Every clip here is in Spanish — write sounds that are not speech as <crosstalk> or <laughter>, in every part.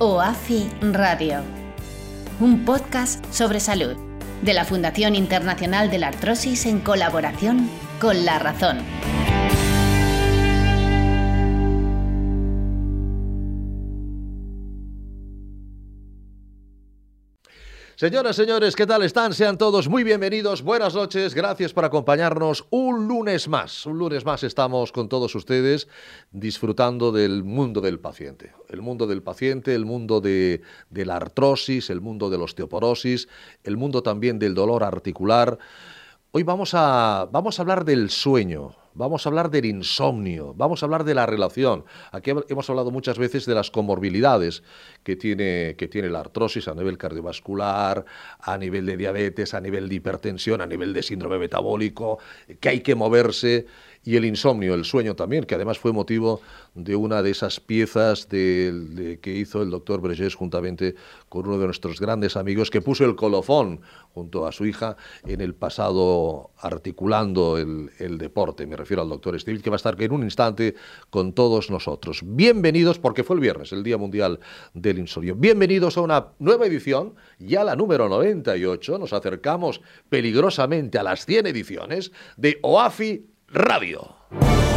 OAFI Radio. Un podcast sobre salud. De la Fundación Internacional de la Artrosis en colaboración con La Razón. Señoras, señores, ¿qué tal están? Sean todos muy bienvenidos, buenas noches, gracias por acompañarnos un lunes más. Un lunes más estamos con todos ustedes disfrutando del mundo del paciente. El mundo del paciente, el mundo de, de la artrosis, el mundo de la osteoporosis, el mundo también del dolor articular. Hoy vamos a, vamos a hablar del sueño, vamos a hablar del insomnio, vamos a hablar de la relación. Aquí hemos hablado muchas veces de las comorbilidades que tiene, que tiene la artrosis a nivel cardiovascular, a nivel de diabetes, a nivel de hipertensión, a nivel de síndrome metabólico, que hay que moverse y el insomnio, el sueño también, que además fue motivo de una de esas piezas de, que hizo el doctor Bregés juntamente con uno de nuestros grandes amigos, que puso el colofón junto a su hija en el pasado articulando el, el deporte. Me refiero al doctor Steve, que va a estar en un instante con todos nosotros. Bienvenidos, porque fue el viernes, el Día Mundial del Insomnio. Bienvenidos a una nueva edición, ya la número 98. Nos acercamos peligrosamente a las 100 ediciones de OAFI Radio.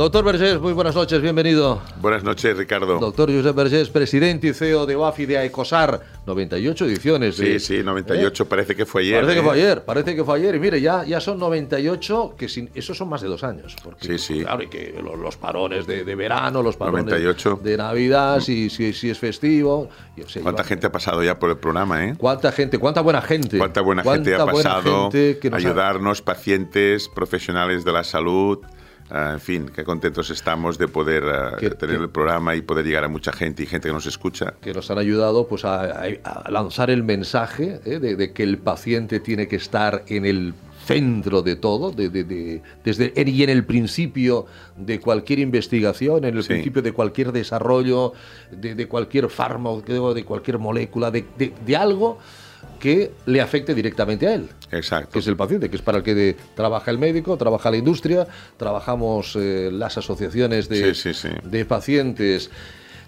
Doctor Vergés, muy buenas noches, bienvenido. Buenas noches, Ricardo. Doctor Josep Vergés, presidente y CEO de OAFI de AECOSAR, 98 ediciones. Sí, de, sí, 98, ¿eh? parece que fue ayer. Parece ¿eh? que fue ayer, parece que fue ayer. Y mire, ya, ya son 98, que sin, esos son más de dos años. Porque, sí, sí. Claro, y que los, los parones de, de, verano, los parones 98. de Navidad, si, si, si es festivo. ¿Cuánta gente ha pasado ya por el programa, eh? ¿Cuánta gente? ¿Cuánta buena gente? ¿Cuánta buena ¿Cuánta gente ha pasado? Gente que nos ayudarnos, ha... pacientes, profesionales de la salud. Uh, en fin, qué contentos estamos de poder uh, que, tener que, el programa y poder llegar a mucha gente y gente que nos escucha. Que nos han ayudado pues, a, a lanzar el mensaje ¿eh? de, de, que el paciente tiene que estar en el centro de todo, de, de, desde y en el principio de cualquier investigación, en el Sí. principio de cualquier desarrollo, de, cualquier fármaco, de cualquier molécula, de, algo que le afecte directamente a él. Exacto. Que es el paciente, que es para el que de, trabaja el médico, trabaja la industria, trabajamos eh, las asociaciones de, sí, sí, sí. de pacientes.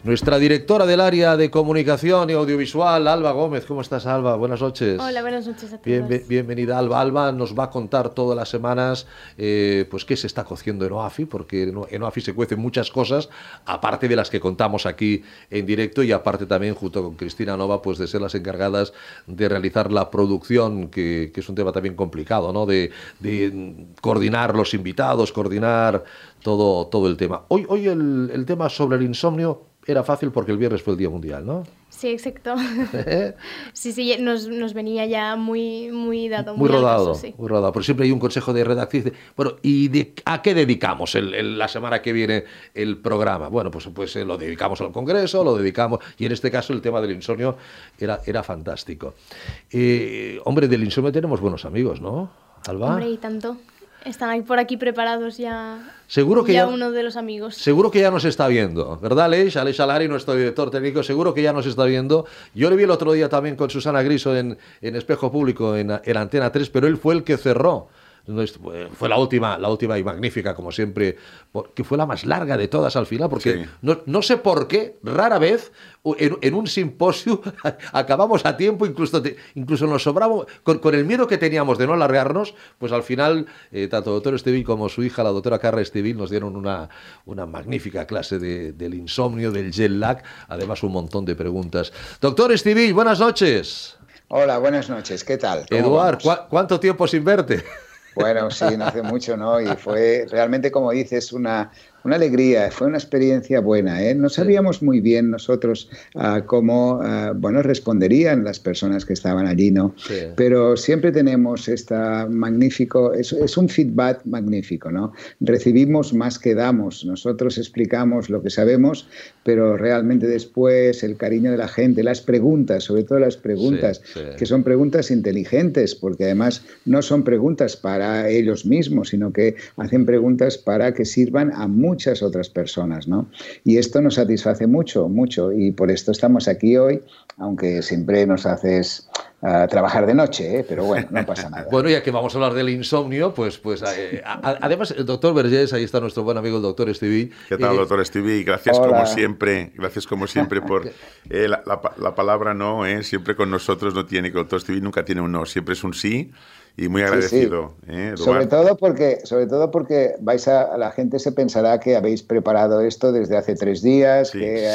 Nuestra directora del área de comunicación y audiovisual, Alba Gómez. ¿Cómo estás, Alba? Buenas noches. Hola, buenas noches a todos. Bien, bienvenida, Alba. Alba nos va a contar todas las semanas eh, pues qué se está cociendo en OAFI, porque en OAFI se cuecen muchas cosas, aparte de las que contamos aquí en directo y aparte también, junto con Cristina Nova, pues de ser las encargadas de realizar la producción, que, que es un tema también complicado, ¿no? De, de, coordinar los invitados, coordinar todo, todo el tema. Hoy, hoy el, el tema sobre el insomnio era fácil porque el viernes fue el Día Mundial, ¿no? Sí, exacto. <laughs> sí, sí, nos, nos, venía ya muy, muy dado. Muy, muy rodado, caso, sí. muy rodado. Pero siempre hay un consejo de redacción. Dice, bueno, ¿y de, a qué dedicamos el, el, la semana que viene el programa? Bueno, pues, pues eh, lo dedicamos al Congreso, lo dedicamos... Y en este caso el tema del insomnio era, era fantástico. Eh, hombre, del insomnio tenemos buenos amigos, ¿no? Alba. Hombre, y tanto. Están ahí por aquí preparados ya. Seguro que ya, ya, uno de los amigos. Seguro que ya nos está viendo, ¿verdad, Aleix? Aleix Alari, nuestro director técnico, seguro que ya nos está viendo. Yo le vi el otro día también con Susana Griso en, en Espejo Público, en, en Antena 3, pero él fue el que cerró fue la última, la última y magnífica, como siempre, que fue la más larga de todas al final, porque Sí. no, no sé por qué, rara vez, en, en un simposio <laughs> acabamos a tiempo, incluso, te- incluso nos sobramos, con, con el miedo que teníamos de no alargarnos, pues al final, eh, tanto el doctor Estevil como su hija, la doctora Carra Estevil, nos dieron una, una magnífica clase de- del insomnio, del jet lag, además un montón de preguntas. Doctor Estevil, buenas noches. Hola, buenas noches, ¿qué tal? ¿Cómo Eduard, ¿cuánto tiempo sin verte? Bueno, sí, no hace mucho, ¿no? Y fue realmente, como dices, una, una alegría, fue una experiencia buena. ¿eh? No sabíamos muy bien nosotros uh, cómo uh, bueno, responderían las personas que estaban allí, ¿no? Sí. Pero siempre tenemos esta magnífico, es, es, un feedback magnífico, ¿no? Recibimos más que damos. Nosotros explicamos lo que sabemos, pero realmente después el cariño de la gente, las preguntas, sobre todo las preguntas, sí, sí. que son preguntas inteligentes, porque además no son preguntas para ellos mismos, sino que hacen preguntas para que sirvan a muchas otras personas, ¿no? Y esto nos satisface mucho, mucho, y por esto estamos aquí hoy, aunque siempre nos haces uh, trabajar de noche, ¿eh? pero bueno, no pasa nada. <laughs> bueno, ya que vamos a hablar del insomnio, pues, pues eh, además, el doctor Vergés, ahí está nuestro buen amigo el doctor Stevie. ¿Qué tal, eh, doctor Stevie? Gracias hola. como siempre, gracias como siempre por <laughs> eh, la, la, la, palabra no, siempre con nosotros no tiene, que el doctor Stevie nunca tiene un no, siempre es un sí y muy agradecido. Sí, sí. ¿eh, sobre todo porque, sobre todo porque vais a, la gente se pensará que habéis preparado esto desde hace tres días, sí. que,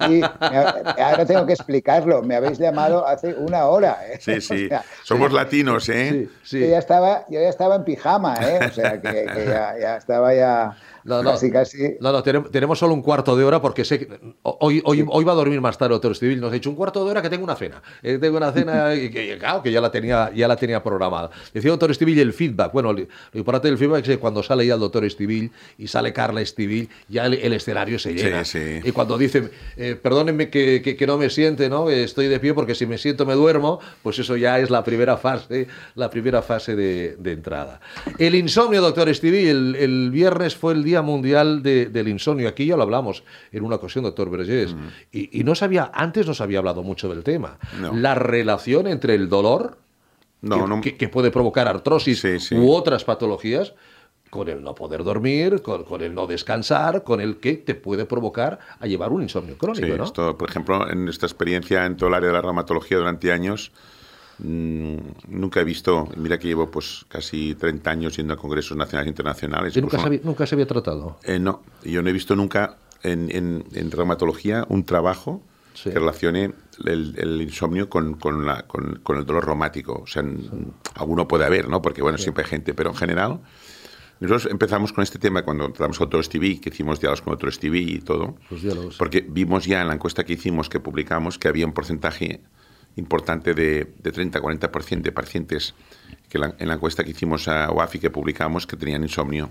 uh, y ahora tengo que explicarlo. Me habéis llamado hace una hora. ¿eh? Sí, <laughs> sí. O sea, Somos latinos, ¿eh? Sí, Yo ya estaba, yo ya estaba en pijama, ¿eh? O sea, que, que ya, ya estaba ya no, no, casi, casi. No, no, tenemos solo un cuarto de hora porque sé que hoy, hoy, sí. hoy va a dormir más tarde otro civil. Nos ha dicho un cuarto de hora que tengo una cena. Eh, tengo una cena <laughs> y que, claro, que ya la tenía, ya la tenía programada. Decía doctor Estivil el feedback. Bueno, lo importante del feedback es que cuando sale ya el doctor Estivil y sale Carla Estivil, ya el, el, escenario se llena. Sí, sí. Y cuando dicen, eh, perdónenme que, que, que, no me siente, ¿no? Estoy de pie porque si me siento me duermo, pues eso ya es la primera fase, la primera fase de, de entrada. El insomnio, doctor Estivil, el, el viernes fue el Día Mundial de del insomnio. Aquí ya lo hablamos en una ocasión, doctor Vergés. Mm. Y, y, no sabía, antes no se había hablado mucho del tema. No. La relación entre el dolor, no, que, no. Que, que, puede provocar artrosis sí, sí. u otras patologías, con el no poder dormir, con, con, el no descansar, con el que te puede provocar a llevar un insomnio crónico. Sí, ¿no? esto, por ejemplo, en esta experiencia en todo el área de la reumatología durante años, nunca he visto, mira que llevo pues casi 30 años yendo a congresos nacionales e internacionales. ¿Y nunca, se había, nunca se había tratado? Eh, no, yo no he visto nunca en, en, en reumatología un trabajo sí. que relacione el, el insomnio con, con, la, con, con, el dolor reumático. O sea, sí. alguno puede haber, ¿no? Porque, bueno, sí. siempre hay gente, pero en general... Nosotros empezamos con este tema cuando con Otro Stevie, que hicimos diálogos con Otro Stevie y todo, porque vimos ya en la encuesta que hicimos, que publicamos, que había un porcentaje importante de, de 30-40% de pacientes que la, en la encuesta que hicimos a OAFI que publicamos que tenían insomnio.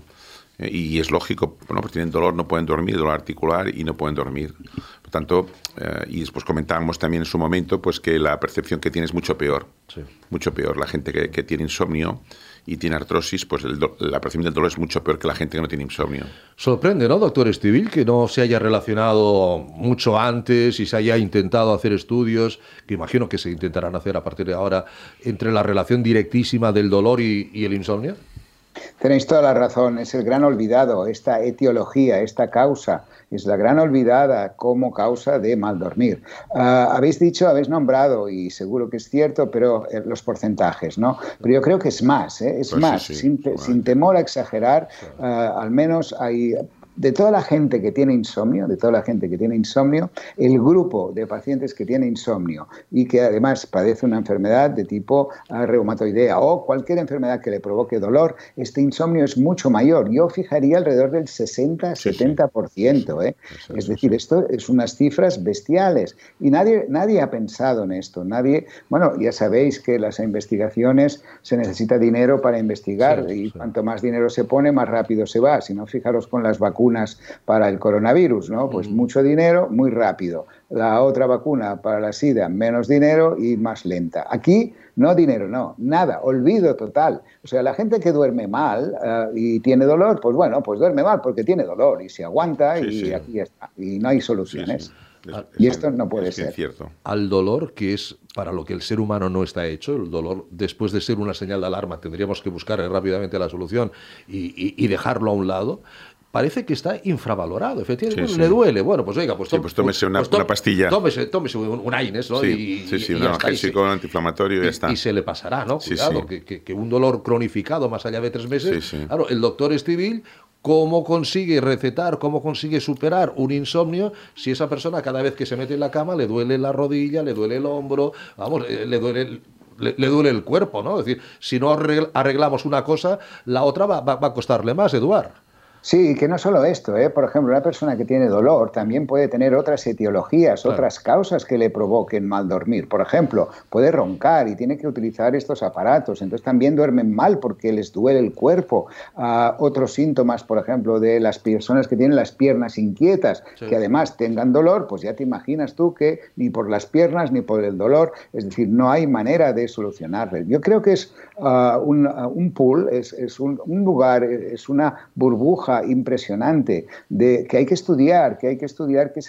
Eh, y es lógico, bueno, pues tienen dolor, no pueden dormir, dolor articular y no pueden dormir. Por tanto, eh, y después comentábamos también en su momento pues que la percepción que tiene es mucho peor. Sí. Mucho peor. La gente que, que tiene insomnio y tiene artrosis, pues el la percepción del dolor es mucho peor que la gente que no tiene insomnio. Sorprende, ¿no, doctor Estivil, que no se haya relacionado mucho antes y se haya intentado hacer estudios, que imagino que se intentarán hacer a partir de ahora, entre la relación directísima del dolor y, y el insomnio? Tenéis toda la razón, es el gran olvidado, esta etiología, esta causa, es la gran olvidada como causa de mal dormir. Uh, habéis dicho, habéis nombrado, y seguro que es cierto, pero eh, los porcentajes, ¿no? Pero yo creo que es más, ¿eh? es pues más, sí, sí. Sin, sin, temor a exagerar, uh, al menos hay de toda la gente que tiene insomnio, de toda la gente que tiene insomnio, el grupo de pacientes que tiene insomnio y que además padece una enfermedad de tipo reumatoidea o cualquier enfermedad que le provoque dolor, este insomnio es mucho mayor. Yo fijaría alrededor del 60-70%. ¿eh? Es decir, esto es unas cifras bestiales y nadie, nadie ha pensado en esto. Nadie, bueno, ya sabéis que las investigaciones se necesita dinero para investigar y cuanto más dinero se pone, más rápido se va. Si no, fijaros con las vacunas vacunas para el coronavirus, ¿no? Pues mucho dinero, muy rápido. La otra vacuna para la SIDA, menos dinero y más lenta. Aquí no dinero, no, nada, olvido total. O sea, la gente que duerme mal uh, y tiene dolor, pues bueno, pues duerme mal porque tiene dolor y se aguanta sí, y sí. aquí está. Y no hay soluciones. Sí, es, y esto no puede es ser. Cierto. Al dolor, que es para lo que el ser humano no está hecho, el dolor, después de ser una señal de alarma, tendríamos que buscar rápidamente la solución y, y, y dejarlo a un lado parece que está infravalorado. Efectivamente, sí, sí. le duele. Bueno, pues oiga, pues, sí, pues tómese una, pues, una, pastilla. Tómese, tómese un, un Aines, ¿no? Sí, y, sí, un analgésico, un antiinflamatorio y ya está. Y se le pasará, ¿no? Cuidado, que, que, que, un dolor cronificado más allá de tres meses. Claro, el doctor Estivil cómo consigue recetar, cómo consigue superar un insomnio si esa persona cada vez que se mete en la cama le duele la rodilla, le duele el hombro, vamos, eh, le duele el, le, le, duele el cuerpo, ¿no? Es decir, si no arreglamos una cosa, la otra va, va, va a costarle más, Eduard. Sí, que no solo esto, ¿eh? por ejemplo, una persona que tiene dolor también puede tener otras etiologías, otras causas que le provoquen mal dormir. Por ejemplo, puede roncar y tiene que utilizar estos aparatos, entonces también duermen mal porque les duele el cuerpo. Ah, otros síntomas, por ejemplo, de las personas que tienen las piernas inquietas, que además tengan dolor, pues ya te imaginas tú que ni por las piernas ni por el dolor, es decir, no hay manera de solucionarlo. Yo creo que es ah, un, un, pool, es, es un, un lugar, es una burbuja impresionante de que hay que estudiar, que hay que estudiar, que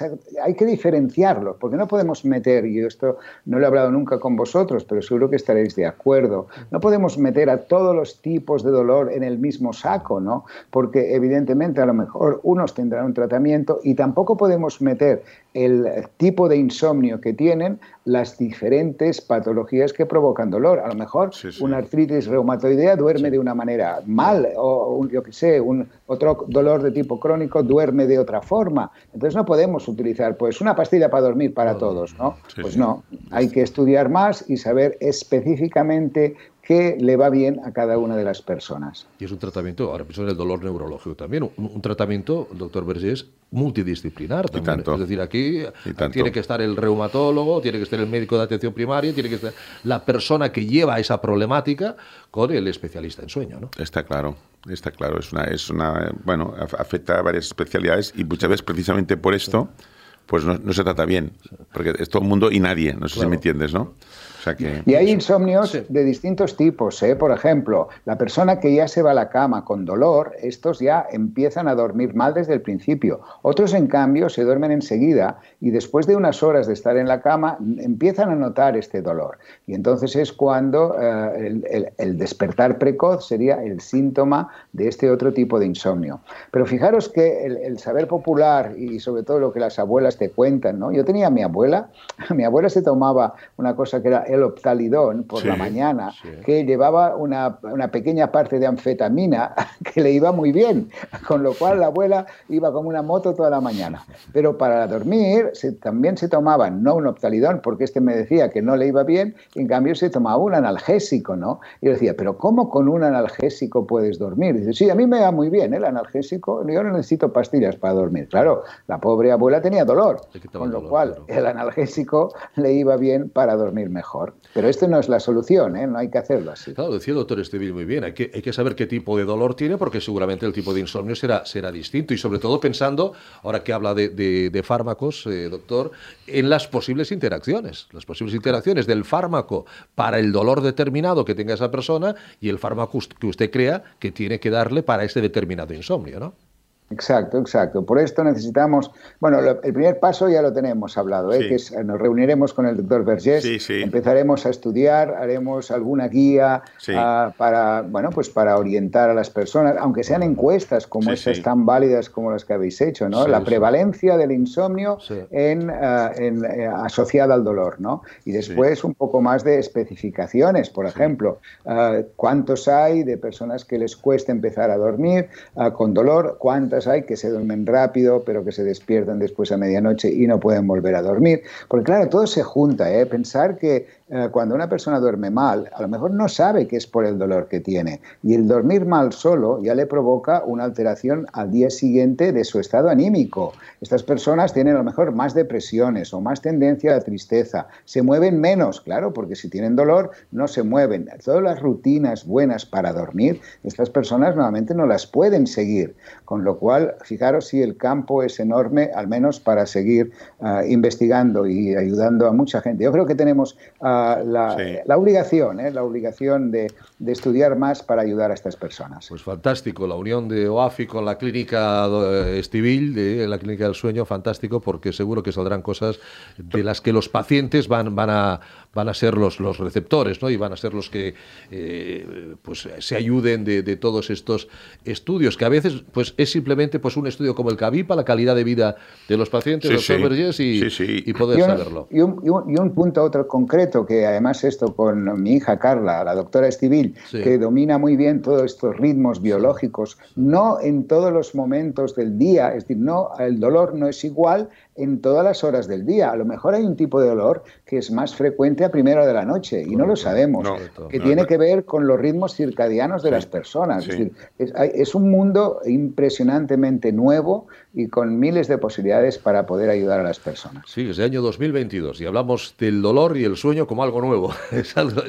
hay que diferenciarlos, porque no podemos meter, y esto no lo he hablado nunca con vosotros, pero seguro que estaréis de acuerdo, no podemos meter a todos los tipos de dolor en el mismo saco, ¿no? Porque evidentemente a lo mejor unos tendrán un tratamiento y tampoco podemos meter el tipo de insomnio que tienen las diferentes patologías que provocan dolor. A lo mejor una artritis reumatoidea duerme de una manera mal, o yo que sé, un otro dolor de tipo crónico duerme de otra forma. Entonces no podemos utilizar pues una pastilla para dormir para todos, ¿no? Pues no, hay que estudiar más y saber específicamente que le va bien a cada una de las personas. Y es un tratamiento, ahora pienso en el dolor neurológico también, un, tratamiento, doctor Vergés, multidisciplinar también. Es decir, aquí tiene que estar el reumatólogo, tiene que estar el médico de atención primaria, tiene que estar la persona que lleva esa problemática con el especialista en sueño, ¿no? Está claro. Está claro, es una, es una, bueno, afecta a varias especialidades y muchas veces precisamente por esto, pues no, se trata bien, porque es todo el mundo y nadie, no sé si me entiendes, ¿no? Y hay insomnios de distintos tipos. ¿eh? Por ejemplo, la persona que ya se va a la cama con dolor, estos ya empiezan a dormir mal desde el principio. Otros, en cambio, se duermen enseguida y después de unas horas de estar en la cama empiezan a notar este dolor. Y entonces es cuando eh, el, despertar precoz sería el síntoma de este otro tipo de insomnio. Pero fijaros que el, saber popular y sobre todo lo que las abuelas te cuentan, ¿no? Yo tenía a mi abuela, <laughs> mi abuela se tomaba una cosa que era el optalidón por la mañana, que llevaba una, una, pequeña parte de anfetamina <laughs> que le iba muy bien, con lo cual la abuela iba como una moto toda la mañana. Pero para dormir también se tomaba, no un optalidón, porque este me decía que no le iba bien, en cambio se tomaba un analgésico, ¿no? Y yo decía, pero ¿cómo con un analgésico puedes dormir? Y dice, sí, a mí me va muy bien el analgésico, yo no necesito pastillas para dormir. Claro, la pobre abuela tenía dolor, con lo cual el analgésico le iba bien para dormir mejor. Pero esto no es la solución, ¿eh? no hay que hacerlo así. Claro, decía el doctor Estevil muy bien, hay que, hay que saber qué tipo de dolor tiene porque seguramente el tipo de insomnio será, será distinto y sobre todo pensando, ahora que habla de, de, fármacos, eh, doctor, en las posibles interacciones, las posibles interacciones del fármaco para el dolor determinado que tenga esa persona y el fármaco que usted crea que tiene que darle para ese determinado insomnio, ¿no? Exacto, exacto. Por esto necesitamos, bueno, el primer paso ya lo tenemos hablado, ¿eh? que es, nos reuniremos con el doctor Vergés, empezaremos a estudiar, haremos alguna guía ah, para, bueno, pues para orientar a las personas, aunque sean encuestas como esas tan válidas como las que habéis hecho, ¿no? La prevalencia del insomnio en, en eh, asociada al dolor, ¿no? Y después un poco más de especificaciones, por ejemplo, ah, cuántos hay de personas que les cuesta empezar a dormir con dolor, cuántas hay que se duermen rápido, pero que se despiertan después a medianoche y no pueden volver a dormir. Porque claro, todo se junta, ¿eh? Pensar que eh, cuando una persona duerme mal, a lo mejor no sabe que es por el dolor que tiene. Y el dormir mal solo ya le provoca una alteración al día siguiente de su estado anímico. Estas personas tienen a lo mejor más depresiones o más tendencia a la tristeza. Se mueven menos, claro, porque si tienen dolor no se mueven. Todas las rutinas buenas para dormir, estas personas normalmente no las pueden seguir. Con lo cual, fijaros si el campo es enorme, al menos para seguir ah, investigando y ayudando a mucha gente. Yo creo que tenemos... Ah, la, obligación, ¿eh? la obligación de, estudiar más para ayudar a estas personas. Pues fantástico, la unión de OAFI con la clínica eh, Estivil, de la clínica del sueño, fantástico, porque seguro que saldrán cosas de las que los pacientes van, van, a, van a ser los, los receptores, ¿no? Y van a ser los que eh, pues, se ayuden de, todos estos estudios, que a veces pues, es simplemente pues, un estudio como el CAVIPA, la calidad de vida de los pacientes, los y, poder saberlo. Y un, y un punto otro concreto que además esto con mi hija Carla, la doctora Estivil, que domina muy bien todos estos ritmos biológicos, no en todos los momentos del día, es decir, no, el dolor no es igual en todas las horas del día. A lo mejor hay un tipo de dolor que es más frecuente a primera hora de la noche y no lo sabemos, que tiene que ver con los ritmos circadianos de las personas. Es, decir, es, un mundo impresionantemente nuevo y con miles de posibilidades para poder ayudar a las personas. Sí, es el año 2022 y hablamos del dolor y el sueño como algo nuevo. <laughs>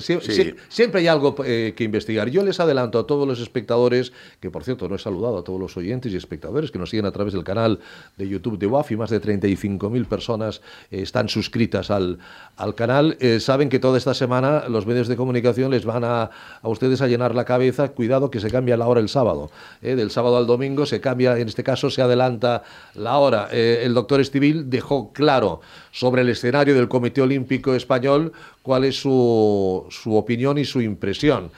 siempre, hay algo eh, que investigar. Yo les adelanto a todos los espectadores, que por cierto no he saludado a todos los oyentes y espectadores que nos siguen a través del canal de YouTube de WAFI, más de 35.000 personas eh, están suscritas al, al canal. Eh, saben que toda esta semana los medios de comunicación les van a, a ustedes a llenar la cabeza. Cuidado que se cambia la hora el sábado. del sábado al domingo se cambia, en este caso se adelanta la hora. el doctor Estivil dejó claro sobre el escenario del Comité Olímpico Español cuál es su, su opinión y su impresión.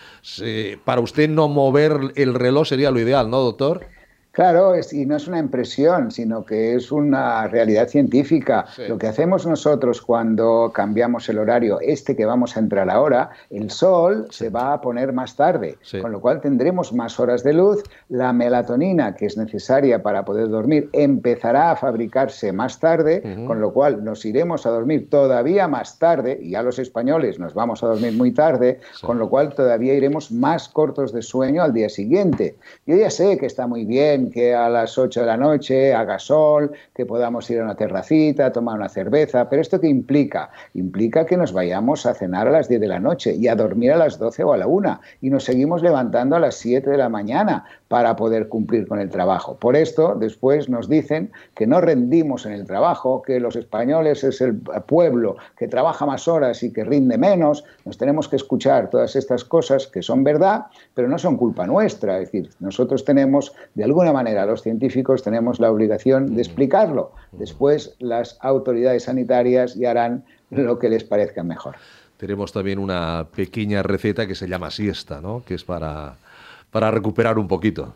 para usted no mover el reloj sería lo ideal, ¿no, doctor? Claro, y no es una impresión, sino que es una realidad científica. Lo que hacemos nosotros cuando cambiamos el horario, este que vamos a entrar ahora, el sol se va a poner más tarde, con lo cual tendremos más horas de luz. La melatonina que es necesaria para poder dormir empezará a fabricarse más tarde, con lo cual nos iremos a dormir todavía más tarde, y a los españoles nos vamos a dormir muy tarde, con lo cual todavía iremos más cortos de sueño al día siguiente. Yo ya sé que está muy bien que a las 8 de la noche haga sol, que podamos ir a una terracita, tomar una cerveza, pero ¿esto qué implica? Implica que nos vayamos a cenar a las 10 de la noche y a dormir a las 12 o a la 1 y nos seguimos levantando a las 7 de la mañana para poder cumplir con el trabajo. Por esto, después nos dicen que no rendimos en el trabajo, que los españoles es el pueblo que trabaja más horas y que rinde menos. Nos tenemos que escuchar todas estas cosas que son verdad, pero no son culpa nuestra. Es decir, nosotros tenemos, de alguna manera, los científicos tenemos la obligación de explicarlo. Después, las autoridades sanitarias ya harán lo que les parezca mejor. Tenemos también una pequeña receta que se llama siesta, ¿no? Que es para para recuperar un poquito.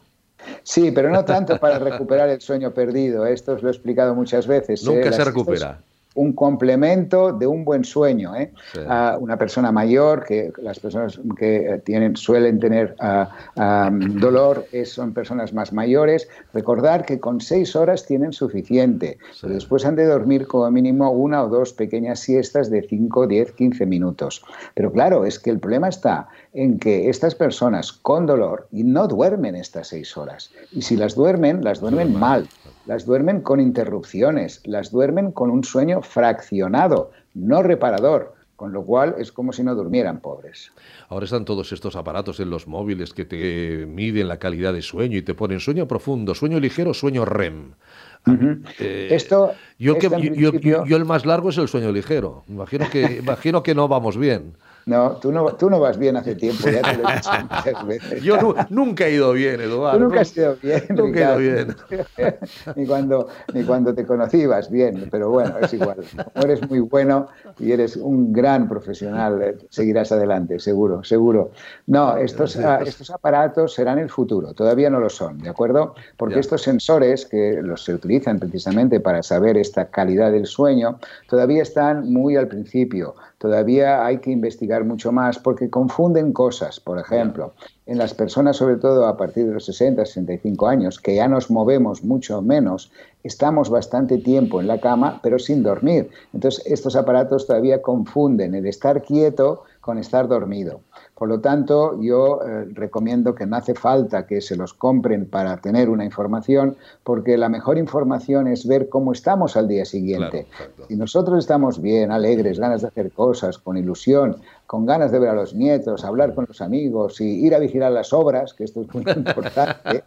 Sí, pero no tanto para recuperar el sueño perdido. Esto os lo he explicado muchas veces. Nunca ¿eh? se recupera un complemento de un buen sueño. ¿eh? una persona mayor, que las personas que tienen, suelen tener ah, dolor son personas más mayores, recordar que con seis horas tienen suficiente. después han de dormir como mínimo una o dos pequeñas siestas de 5, 10, 15 minutos. Pero claro, es que el problema está en que estas personas con dolor no duermen estas seis horas. Y si las duermen, las duermen mal las duermen con interrupciones, las duermen con un sueño fraccionado, no reparador, con lo cual es como si no durmieran pobres. Ahora están todos estos aparatos en los móviles que te miden la calidad de sueño y te ponen sueño profundo, sueño ligero, sueño REM. Eh, Esto, yo, que, yo, el más largo es el sueño ligero. Imagino que, imagino que no vamos bien. No, tú no, tú no vas bien hace tiempo, ya te lo he dicho <laughs> muchas veces. Yo nunca he ido bien, Eduardo. Tú nunca has ido bien. Nunca he ido bien. <laughs> ni, cuando, ni cuando te conocí vas bien, pero bueno, es igual. eres muy bueno y eres un gran profesional, eh, seguirás adelante, seguro, seguro. No, estos, ah, estos aparatos serán el futuro, todavía no lo son, ¿de acuerdo? Porque estos sensores que los se utilizan precisamente para saber esta calidad del sueño, todavía están muy al principio todavía hay que investigar mucho más porque confunden cosas. Por ejemplo, en las personas, sobre todo a partir de los 60, 65 años, que ya nos movemos mucho menos, estamos bastante tiempo en la cama, pero sin dormir. Entonces, estos aparatos todavía confunden el estar quieto con estar dormido. Por lo tanto, yo eh, recomiendo que no hace falta que se los compren para tener una información, porque la mejor información es ver cómo estamos al día siguiente. si nosotros estamos bien, alegres, ganas de hacer cosas, con ilusión, con ganas de ver a los nietos, hablar con los amigos y ir a vigilar las obras, que esto es muy <laughs> importante,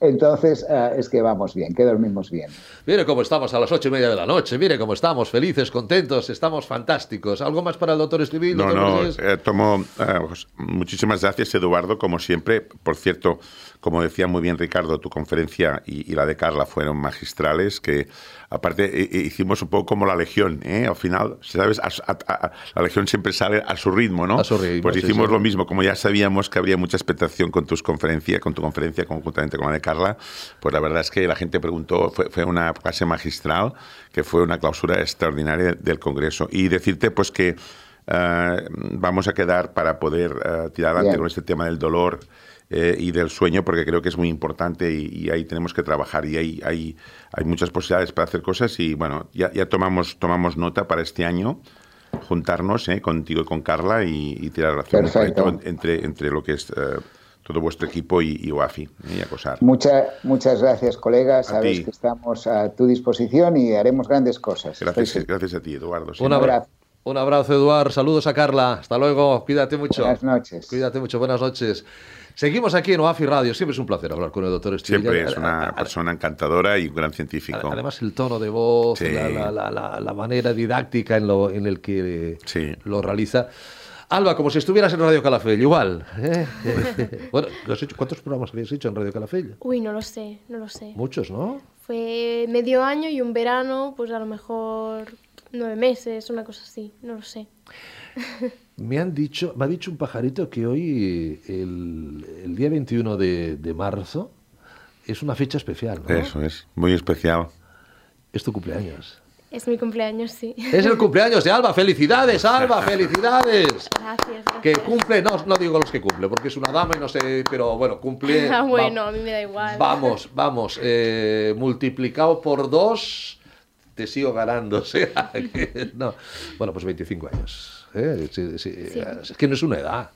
entonces eh, es que vamos bien, que dormimos bien. Mire cómo estamos a las ocho y media de la noche, mire cómo estamos, felices, contentos, estamos fantásticos. ¿Algo más para el doctor Escribir? No, no, eh, tomo eh, pues, muchísimas gracias, Eduardo, como siempre. Por cierto, como decía muy bien Ricardo, tu conferencia y, la de Carla fueron magistrales, que aparte hicimos un poco como la Legión, ¿eh? al final, ¿sabes? la Legión siempre sale a su ritmo, ¿no? A su ritmo, pues hicimos lo mismo, como ya sabíamos que habría mucha expectación con tus conferencias, con tu conferencia conjuntamente con la de Carla, pues la verdad es que la gente preguntó, fue, fue una clase magistral, que fue una clausura extraordinaria del Congreso. Y decirte pues que vamos a quedar para poder tirar adelante con este tema del dolor eh, y del sueño, porque creo que es muy importante y, ahí tenemos que trabajar y hay, hay, hay, muchas posibilidades para hacer cosas y bueno, ya, ya tomamos, tomamos nota para este año juntarnos eh, contigo y con Carla y, tirar relación entre, entre lo que es eh, todo vuestro equipo y, y OAFI y acosar. Muchas muchas gracias, colegas. Sabes que estamos a tu disposición y haremos grandes cosas. Gracias, gracias a ti, Eduardo. Un abrazo. Un abrazo, Eduardo. Saludos a Carla. Hasta luego. Cuídate mucho. Buenas noches. Cuídate mucho. Buenas noches. Seguimos aquí en OAFI Radio. Siempre es un placer hablar con el doctor Estilla. Siempre es una persona encantadora y un gran científico. Además, el tono de voz, la, manera didáctica en, lo, en el que lo realiza. Alba, como si estuvieras en Radio Calafell, igual. ¿eh? <laughs> <laughs> bueno, ¿cuántos programas habías hecho en Radio Calafell? Uy, no lo sé, no lo sé. Muchos, ¿no? Fue medio año y un verano, pues a lo mejor nueve meses, una cosa así, no lo sé. <laughs> Me han dicho, me ha dicho un pajarito que hoy, el, día 21 de, marzo, es una fecha especial. ¿no? Eso es, muy especial. Es tu cumpleaños. Es mi cumpleaños, sí. Es el cumpleaños de Alba. ¡Felicidades, Alba! ¡Felicidades! <laughs> Gracias, Que cumple, no, no digo los que cumple, porque es una dama y no sé, pero bueno, cumple. <laughs> Ah, bueno, a mí me da igual. Vamos, vamos, eh, multiplicado por dos, te sigo ganando. <laughs> O sea, no. Bueno, pues 25 años. ¿eh? Es que no es una edad.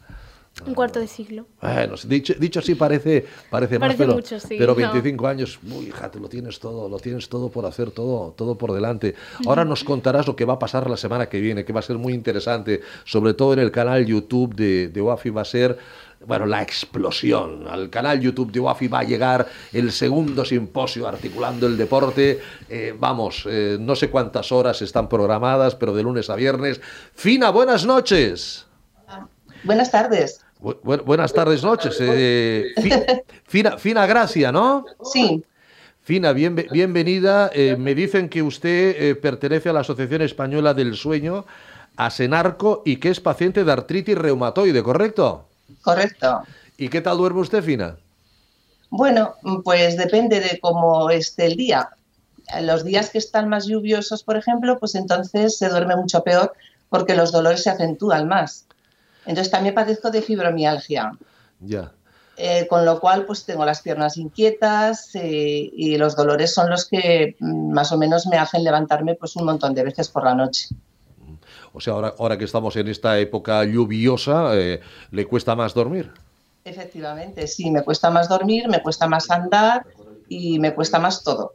Un cuarto de siglo. Bueno, dicho, dicho así parece, parece, más, pero, pero 25 años, uy, hija, lo tienes todo, lo tienes todo por hacer, todo, todo por delante. Ahora nos contarás lo que va a pasar la semana que viene, que va a ser muy interesante, sobre todo en el canal YouTube de, de UAFI va a ser bueno, la explosión. Al canal YouTube de UAFI va a llegar el segundo simposio articulando el deporte. Eh, vamos, eh, no sé cuántas horas están programadas, pero de lunes a viernes. Fina, buenas noches. Buenas tardes. buenas tardes, noches. Eh, fina, fina Gracia, ¿no? Sí. Fina, bienvenida. me dicen que usted pertenece a la Asociación Española del Sueño, a Senarco, y que es paciente de artritis reumatoide, ¿correcto? Correcto. ¿Y qué tal duerme usted, Fina? Bueno, pues depende de cómo esté el día. Los días que están más lluviosos, por ejemplo, pues entonces se duerme mucho peor porque los dolores se acentúan más. Entonces también padezco de fibromialgia. Ya. Eh, con lo cual, pues tengo las piernas inquietas eh, y los dolores son los que mm, más o menos me hacen levantarme pues un montón de veces por la noche. O sea, ahora, ahora que estamos en esta época lluviosa, eh, ¿le cuesta más dormir? Efectivamente, sí, me cuesta más dormir, me cuesta más andar y me cuesta más todo.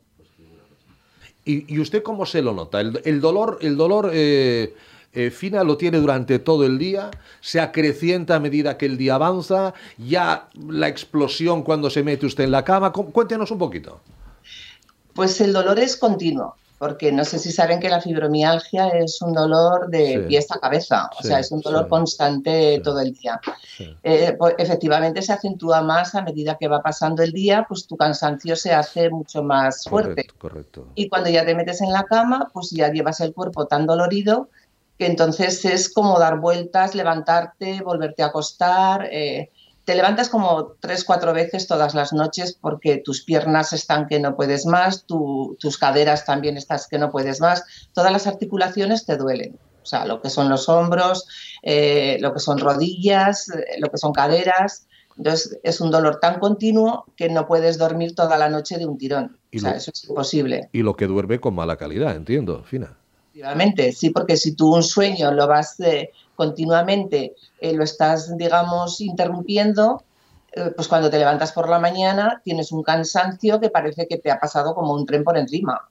¿Y, usted cómo se lo nota? El, dolor, el dolor eh, eh, fina lo tiene durante todo el día, se acrecienta a medida que el día avanza, ya la explosión cuando se mete usted en la cama. Cuéntenos un poquito. Pues el dolor es continuo porque no sé si saben que la fibromialgia es un dolor de pies a cabeza, o sea, es un dolor constante todo el día. Eh, pues, efectivamente se acentúa más a medida que va pasando el día, pues tu cansancio se hace mucho más fuerte. Correcto, Y cuando ya te metes en la cama, pues ya llevas el cuerpo tan dolorido que entonces es como dar vueltas, levantarte, volverte a acostar. Eh, te levantas como tres, cuatro veces todas las noches porque tus piernas están que no puedes más, tus caderas también estás que no puedes más, todas las articulaciones te duelen. O sea, lo que son los hombros, eh, lo que son rodillas, eh, lo que son caderas. Entonces, es un dolor tan continuo que no puedes dormir toda la noche de un tirón. o sea, eso es imposible. Y lo que duerme con mala calidad, entiendo, Fina. Efectivamente, sí, porque si tú un sueño lo vas eh, continuamente, eh, lo estás, digamos, interrumpiendo, eh, pues cuando te levantas por la mañana tienes un cansancio que parece que te ha pasado como un tren por encima.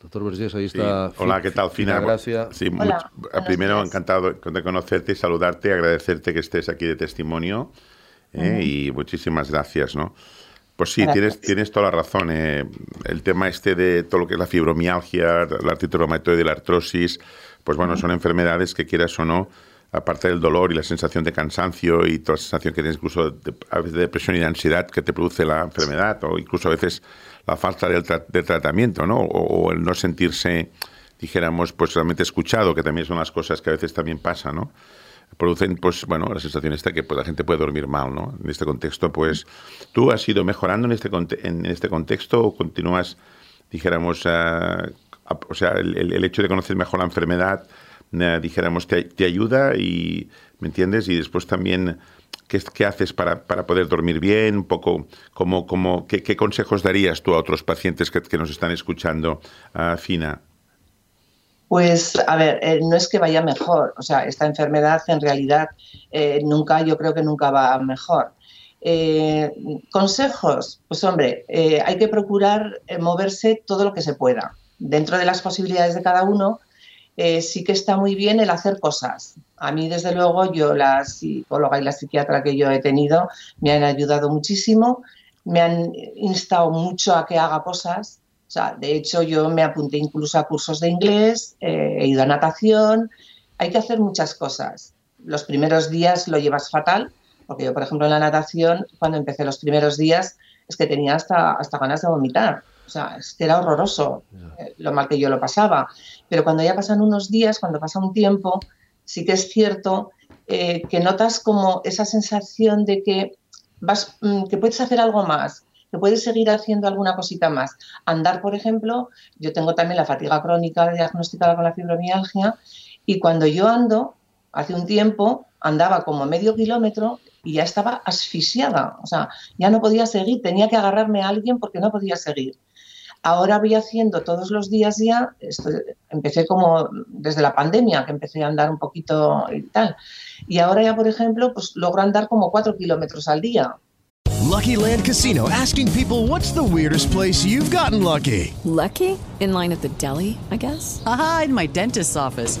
Doctor Vergés, ahí está. Hola, ¿qué tal, Fina? Gracias. Sí, primero, encantado de conocerte y saludarte, agradecerte que estés aquí de testimonio y muchísimas gracias, ¿no? Pues sí, tienes, tienes toda la razón. Eh, el tema este de todo lo que es la fibromialgia, la artritis reumatoide y la artrosis, pues bueno, son enfermedades que quieras o no, aparte del dolor y la sensación de cansancio y toda la sensación que tienes incluso de, a veces de depresión y de ansiedad que te produce la enfermedad o incluso a veces la falta de, de tratamiento, ¿no? O, el no sentirse, dijéramos, pues realmente escuchado, que también son las cosas que a veces también pasan, ¿no? producen, pues, bueno, la sensación esta que pues, la gente puede dormir mal, ¿no? En este contexto, pues, ¿tú has ido mejorando en este, en este contexto o continúas, dijéramos, o sea, el, hecho de conocer mejor la enfermedad dijéramos, te, ayuda y, ¿me entiendes? Y después también, ¿qué, haces para, para, poder dormir bien? Un poco, como, como, ¿qué, ¿qué, consejos darías tú a otros pacientes que, nos están escuchando, uh, Fina? Pues, a ver, eh, no es que vaya mejor, o sea, esta enfermedad en realidad eh, nunca, yo creo que nunca va mejor. Eh, consejos, pues hombre, eh, hay que procurar eh, moverse todo lo que se pueda. Dentro de las posibilidades de cada uno, eh, sí que está muy bien el hacer cosas. A mí, desde luego, yo, la psicóloga y la psiquiatra que yo he tenido, me han ayudado muchísimo, me han instado mucho a que haga cosas. O sea, de hecho, yo me apunté incluso a cursos de inglés, eh, he ido a natación. Hay que hacer muchas cosas. Los primeros días lo llevas fatal, porque yo, por ejemplo, en la natación, cuando empecé los primeros días, es que tenía hasta, hasta ganas de vomitar. O sea, es que era horroroso eh, lo mal que yo lo pasaba. Pero cuando ya pasan unos días, cuando pasa un tiempo, sí que es cierto eh, que notas como esa sensación de que, vas, mm, que puedes hacer algo más, que puedes seguir haciendo alguna cosita más. Andar, por ejemplo, yo tengo también la fatiga crónica diagnosticada con la fibromialgia y cuando yo ando, hace un tiempo, andaba como medio kilómetro y ya estaba asfixiada, o sea, ya no podía seguir, tenía que agarrarme a alguien porque no podía seguir. Ahora voy haciendo todos los días ya, esto, empecé como desde la pandemia, que empecé a andar un poquito y tal. Y ahora ya, por ejemplo, pues logro andar como cuatro kilómetros al día. Lucky Land Casino, asking people what's the weirdest place you've gotten lucky. Lucky? In line at the deli, I guess? Aha, in my dentist's office.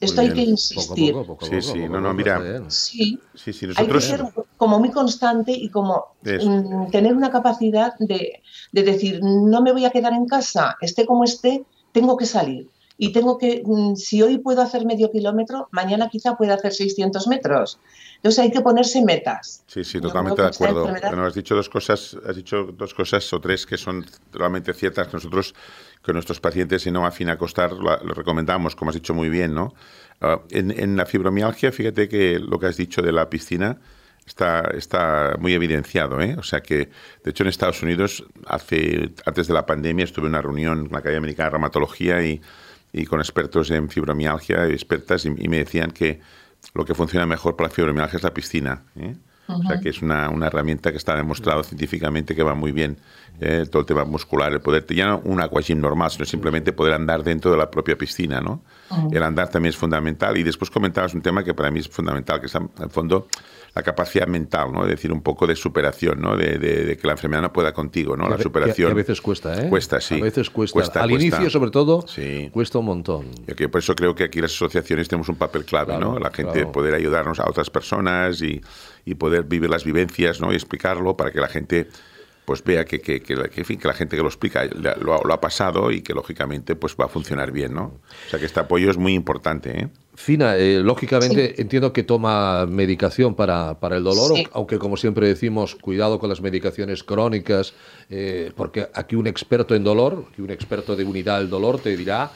esto hay que insistir. Poco, poco, poco, sí, sí, no, no, mira. Sí, sí, sí, nosotros... hay que ser como muy constante y como mm, tener una capacidad de, de, decir, no me voy a quedar en casa, esté como esté, tengo que salir. Y tengo que, mm, si hoy puedo hacer medio kilómetro, mañana quizá pueda hacer 600 metros. Entonces hay que ponerse metas. Sí, sí, totalmente de acuerdo. Bueno, has dicho dos cosas, has dicho dos cosas o tres que son realmente ciertas nosotros, que nuestros pacientes, si no a acostar, lo, recomendamos, como has dicho muy bien, ¿no? Uh, en, en, la fibromialgia, fíjate que lo que has dicho de la piscina está, está muy evidenciado, ¿eh? O sea que, de hecho, en Estados Unidos, hace, antes de la pandemia, estuve en una reunión con la Academia Americana de Reumatología y, y con expertos en fibromialgia, expertas, y, y me decían que lo que funciona mejor para la fibromialgia es la piscina. ¿eh? Uh -huh. O sea, que es una, una, herramienta que está demostrado científicamente que va muy bien. Eh, todo el tema muscular, el poder, ya no un aquagym normal, sino simplemente poder andar dentro de la propia piscina, ¿no? Uh -huh. El andar también es fundamental. Y después comentabas un tema que para mí es fundamental, que es, en el fondo, la capacidad mental, ¿no? Es decir, un poco de superación, ¿no? De, de, de que la enfermedad no pueda contigo, ¿no? La superación. Que a veces cuesta, ¿eh? Cuesta, sí. A veces cuesta. cuesta Al cuesta. inicio, sobre todo, sí. cuesta un montón. Y que por eso creo que aquí las asociaciones tenemos un papel clave, claro, ¿no? La gente claro. poder ayudarnos a otras personas y, y, poder vivir las vivencias, ¿no? Y explicarlo para que la gente pues vea que, que, que, que, en fin, que la gente que lo explica lo, lo, ha pasado y que lógicamente pues va a funcionar bien, ¿no? O sea que este apoyo es muy importante, ¿eh? Fina, eh, lógicamente sí. entiendo que toma medicación para, para el dolor, sí. aunque como siempre decimos, cuidado con las medicaciones crónicas, eh, porque aquí un experto en dolor, aquí un experto de unidad del dolor te dirá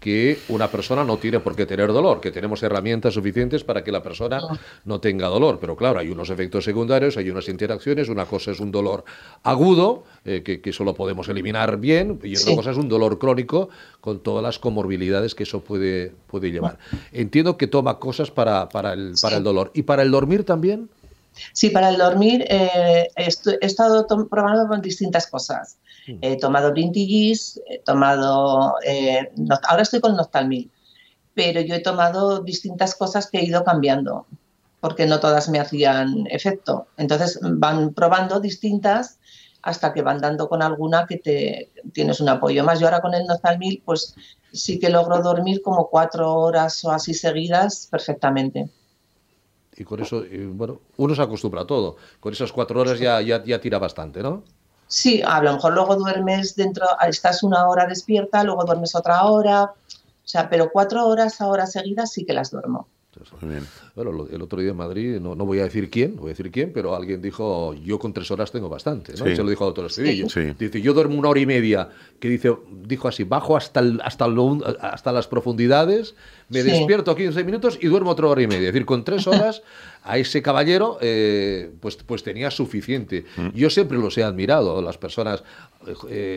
que una persona no tiene por qué tener dolor, que tenemos herramientas suficientes para que la persona no tenga dolor. Pero claro, hay unos efectos secundarios, hay unas interacciones. Una cosa es un dolor agudo, eh, que, que, solo podemos eliminar bien, y otra sí. cosa es un dolor crónico con todas las comorbilidades que eso puede, puede llevar. Entiendo que toma cosas para, para, el, para sí. el dolor. ¿Y para el dormir también? Sí, para el dormir eh, he estado probando con distintas cosas. He tomado Brintigis, he tomado... Eh, ahora estoy con Noctalmil, pero yo he tomado distintas cosas que he ido cambiando. porque no todas me hacían efecto. Entonces van probando distintas hasta que van dando con alguna que te tienes un apoyo más. Yo ahora con el Nozalmil, pues sí que logro dormir como cuatro horas o así seguidas perfectamente. Y con eso, bueno, uno se acostumbra a todo. Con esas cuatro horas ya, ya, ya tira bastante, ¿no? Sí, a lo mejor luego duermes dentro, estás una hora despierta, luego duermes otra hora, o sea, pero cuatro horas ahora seguidas sí que las duermo. Bueno, el otro día en Madrid, no, no, voy a decir quién, voy a decir quién, pero alguien dijo, yo con tres horas tengo bastante, ¿no? Se lo dijo a doctor Estudillo. Dice, yo duermo una hora y media, que dice, dijo así, bajo hasta, hasta, hasta las profundidades, me despierto 15 minutos y duermo otra hora y media. Es decir, con tres horas a ese caballero eh, pues, pues tenía suficiente. Mm. Yo siempre los he admirado, las personas,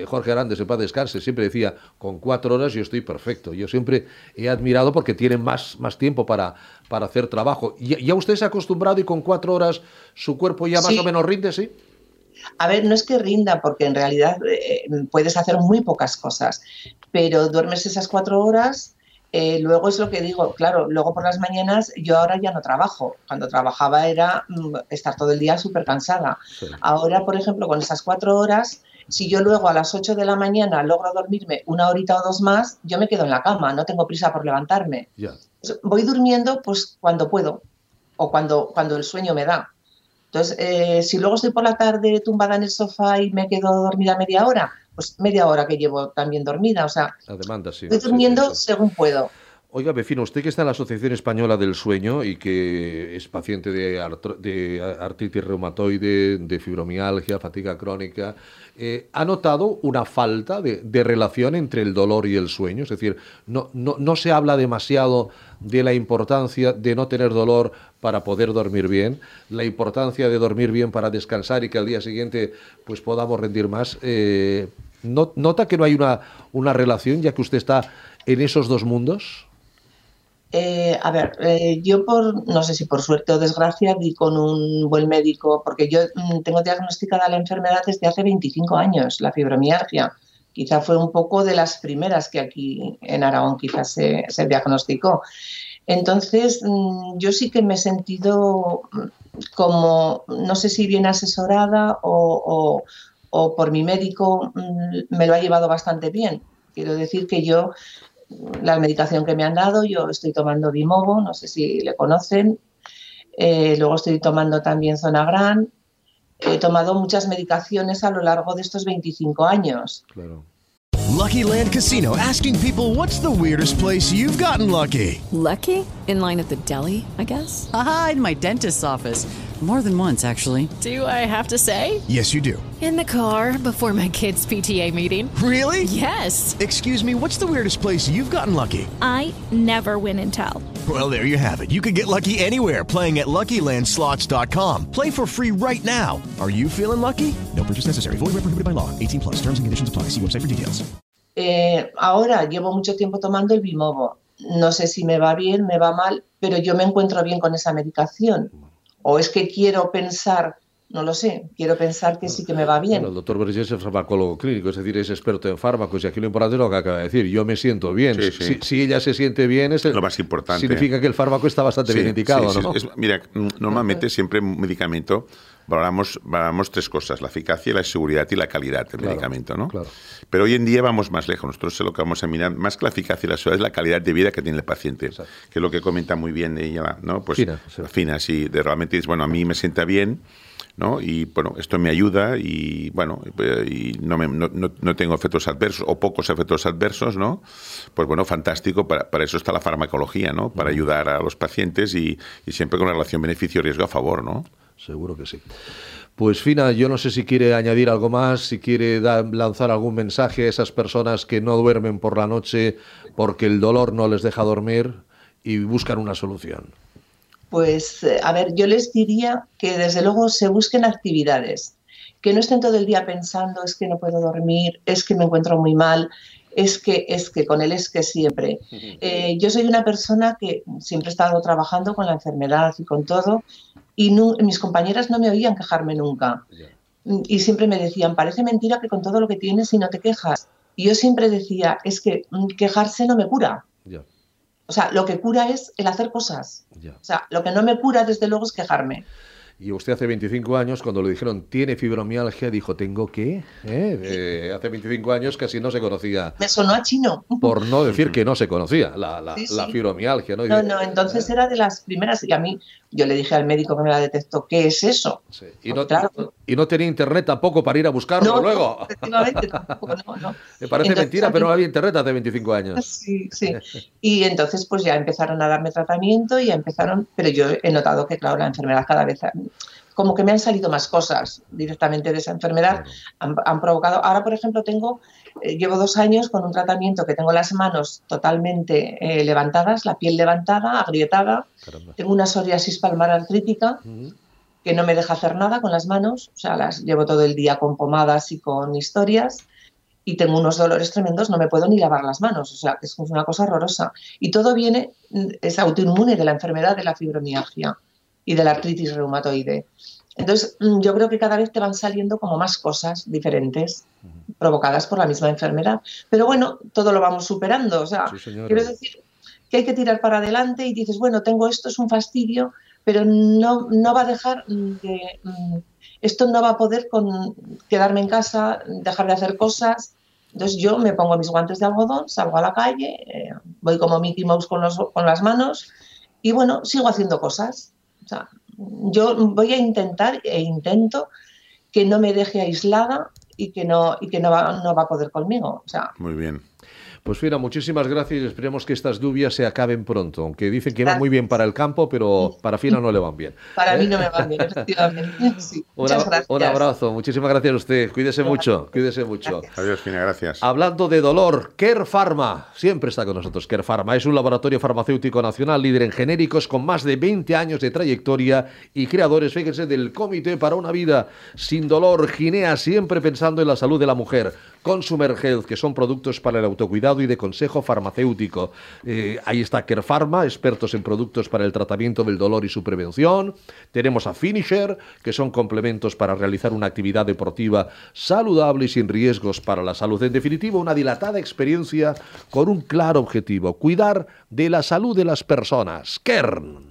Jorge Arandes, en paz descanse, siempre decía, con cuatro horas yo estoy perfecto. Yo siempre he admirado porque tienen más, más tiempo para, para hacer trabajo. ¿Y, ¿Ya usted se ha acostumbrado y con cuatro horas su cuerpo ya más o menos rinde, sí? A ver, no es que rinda, porque en realidad eh, puedes hacer muy pocas cosas, pero duermes esas cuatro horas eh, luego es lo que digo, claro, luego por las mañanas yo ahora ya no trabajo. Cuando trabajaba era mm, estar todo el día súper cansada. Ahora, por ejemplo, con esas cuatro horas, si yo luego a las ocho de la mañana logro dormirme una horita o dos más, yo me quedo en la cama, no tengo prisa por levantarme. Voy durmiendo pues cuando puedo o cuando, cuando el sueño me da. Entonces, eh, si luego estoy por la tarde tumbada en el sofá y me quedo dormida media hora, pues media hora que llevo también dormida. O sea, la demanda, sí. estoy durmiendo según puedo. Oiga, vecino, usted que está en la Asociación Española del Sueño y que es paciente de, artritis reumatoide, de fibromialgia, fatiga crónica, eh, ¿ha notado una falta de, relación entre el dolor y el sueño? Es decir, no, se habla demasiado de la importancia de no tener dolor para poder dormir bien, la importancia de dormir bien para descansar y que al día siguiente pues podamos rendir más. Eh, ¿Nota que no hay una, una relación ya que usted está en esos dos mundos? Eh, a ver, eh, yo por, no sé si por suerte o desgracia, di con un buen médico, porque yo mm, tengo diagnosticada la enfermedad desde hace 25 años, la fibromialgia. Quizá fue un poco de las primeras que aquí en Aragón quizás se, diagnosticó. Entonces, mm, yo sí que me he sentido mm, como, no sé si bien asesorada o, o por mi médico me lo ha llevado bastante bien. Quiero decir que yo la medicación que me han dado, yo estoy tomando Bimovo, no sé si le conocen, eh, luego estoy tomando también Zonagran, he tomado muchas medicaciones a lo largo de estos 25 años. Claro. Lucky Land Casino asking people what's the weirdest place you've gotten lucky? Lucky? In line at the deli, I guess. Aha, in my dentist's office. More than once, actually. Do I have to say? Yes, you do. In the car before my kids' PTA meeting. Really? Yes. Excuse me, what's the weirdest place you've gotten lucky? I never win and tell. Well, there you have it. You can get lucky anywhere playing at LuckyLandSlots.com. Play for free right now. Are you feeling lucky? No purchase necessary. Void where prohibited by law. 18 plus. Terms and conditions apply. See website for details. Eh, ahora llevo mucho tiempo tomando el Bimovo. No sé si me va bien, me va mal, pero yo me encuentro bien con esa medicación. O es que quiero pensar no lo sé, quiero pensar que sí que me va bien. el doctor Borges es farmacólogo clínico, es decir, es experto en fármacos y aquí lo importante es lo que acaba de decir, yo me siento bien. Si, ella se siente bien, es lo más importante. Significa que el fármaco está bastante bien indicado, ¿no? mira, normalmente siempre un medicamento valoramos, valoramos tres cosas, la eficacia, la seguridad y la calidad del medicamento, ¿no? Pero hoy en día vamos más lejos, nosotros lo que vamos a mirar, más que la eficacia y la seguridad, es la calidad de vida que tiene el paciente, que es lo que comenta muy bien ella, ¿no? Pues fina, fina sí, de realmente es, bueno, a mí me sienta bien, ¿no? Y bueno, esto me ayuda y bueno, y no, me, no, no, tengo efectos adversos o pocos efectos adversos, ¿no? Pues bueno, fantástico, para, para eso está la farmacología, ¿no? Para ayudar a los pacientes y, y siempre con una relación beneficio-riesgo a favor, ¿no? Seguro que sí. Pues Fina, yo no sé si quiere añadir algo más, si quiere lanzar algún mensaje a esas personas que no duermen por la noche porque el dolor no les deja dormir y buscan una solución. Pues, eh, a ver, yo les diría que desde luego se busquen actividades, que no estén todo el día pensando es que no puedo dormir, es que me encuentro muy mal, es que, es que, con él es que siempre. <laughs> Eh, yo soy una persona que siempre he estado trabajando con la enfermedad y con todo, y mis compañeras no me oían quejarme nunca. Y siempre me decían, parece mentira que con todo lo que tienes y no te quejas. Y yo siempre decía, es que mm, quejarse no me cura. O sea, lo que cura es el hacer cosas. O sea, lo que no me cura, desde luego, es quejarme. Y usted hace 25 años, cuando le dijeron tiene fibromialgia, dijo, ¿tengo qué? ¿Eh? Eh, hace 25 años casi no se conocía. Me sonó a chino. Por no decir que no se conocía la, la, la fibromialgia. ¿no? no, no, entonces era de las primeras. Y a mí, yo le dije al médico que me la detectó, ¿qué es eso? Sí. Y, no, y no tenía internet tampoco para ir a buscarlo no, luego. No, efectivamente, tampoco, no, no. <laughs> Me parece Entonces, mentira, pero no había internet hace 25 años. <laughs> Sí, sí. Y entonces pues ya empezaron a darme tratamiento y ya empezaron, pero yo he notado que claro, la enfermedad cada vez como que me han salido más cosas directamente de esa enfermedad, han, han provocado. Ahora, por ejemplo, tengo, eh, llevo dos años con un tratamiento que tengo las manos totalmente eh, levantadas, la piel levantada, agrietada, Caramba. tengo una psoriasis palmar artrítica que no me deja hacer nada con las manos, o sea, las llevo todo el día con pomadas y con historias y tengo unos dolores tremendos, no me puedo ni lavar las manos, o sea, es una cosa horrorosa. Y todo viene, es autoinmune de la enfermedad de la fibromialgia y de la artritis reumatoide. Entonces, mm, yo creo que cada vez te van saliendo como más cosas diferentes provocadas por la misma enfermedad. Pero bueno, todo lo vamos superando. O sea, Sí, quiero decir que hay que tirar para adelante y dices, bueno, tengo esto, es un fastidio, pero no, no va a dejar de... mm, Esto no va a poder con quedarme en casa, dejar de hacer cosas. Entonces yo me pongo mis guantes de algodón, salgo a la calle, eh, voy como Mickey Mouse con, los, con las manos y bueno, sigo haciendo cosas. O sea, yo voy a intentar e intento que no me deje aislada y que no, y que no, va, no va a poder conmigo. O sea, Muy bien. Pues Fina, muchísimas gracias y esperemos que estas lluvias se acaben pronto. Aunque dicen que van muy bien para el campo, pero <laughs> para Fina no le van bien. para ¿Eh? mí no me va bien, <laughs> efectivamente. Sí, Un, muchas ab- gracias. un abrazo, muchísimas gracias a usted. Cuídese mucho, cuídese mucho. Adiós, Fina, gracias. Hablando de dolor, Care Pharma, siempre está con nosotros Care Pharma, es un laboratorio farmacéutico nacional líder en genéricos con más de 20 años de trayectoria y creadores, fíjense, del Comité para una vida sin dolor, Ginea, siempre pensando en la salud de la mujer. Consumer Health, que son productos para el autocuidado y de consejo farmacéutico. Eh, ahí está Care Pharma, expertos en productos para el tratamiento del dolor y su prevención. Tenemos a Finisher, que son complementos para realizar una actividad deportiva saludable y sin riesgos para la salud. En definitiva, una dilatada experiencia con un claro objetivo, cuidar de la salud de las personas. Kern.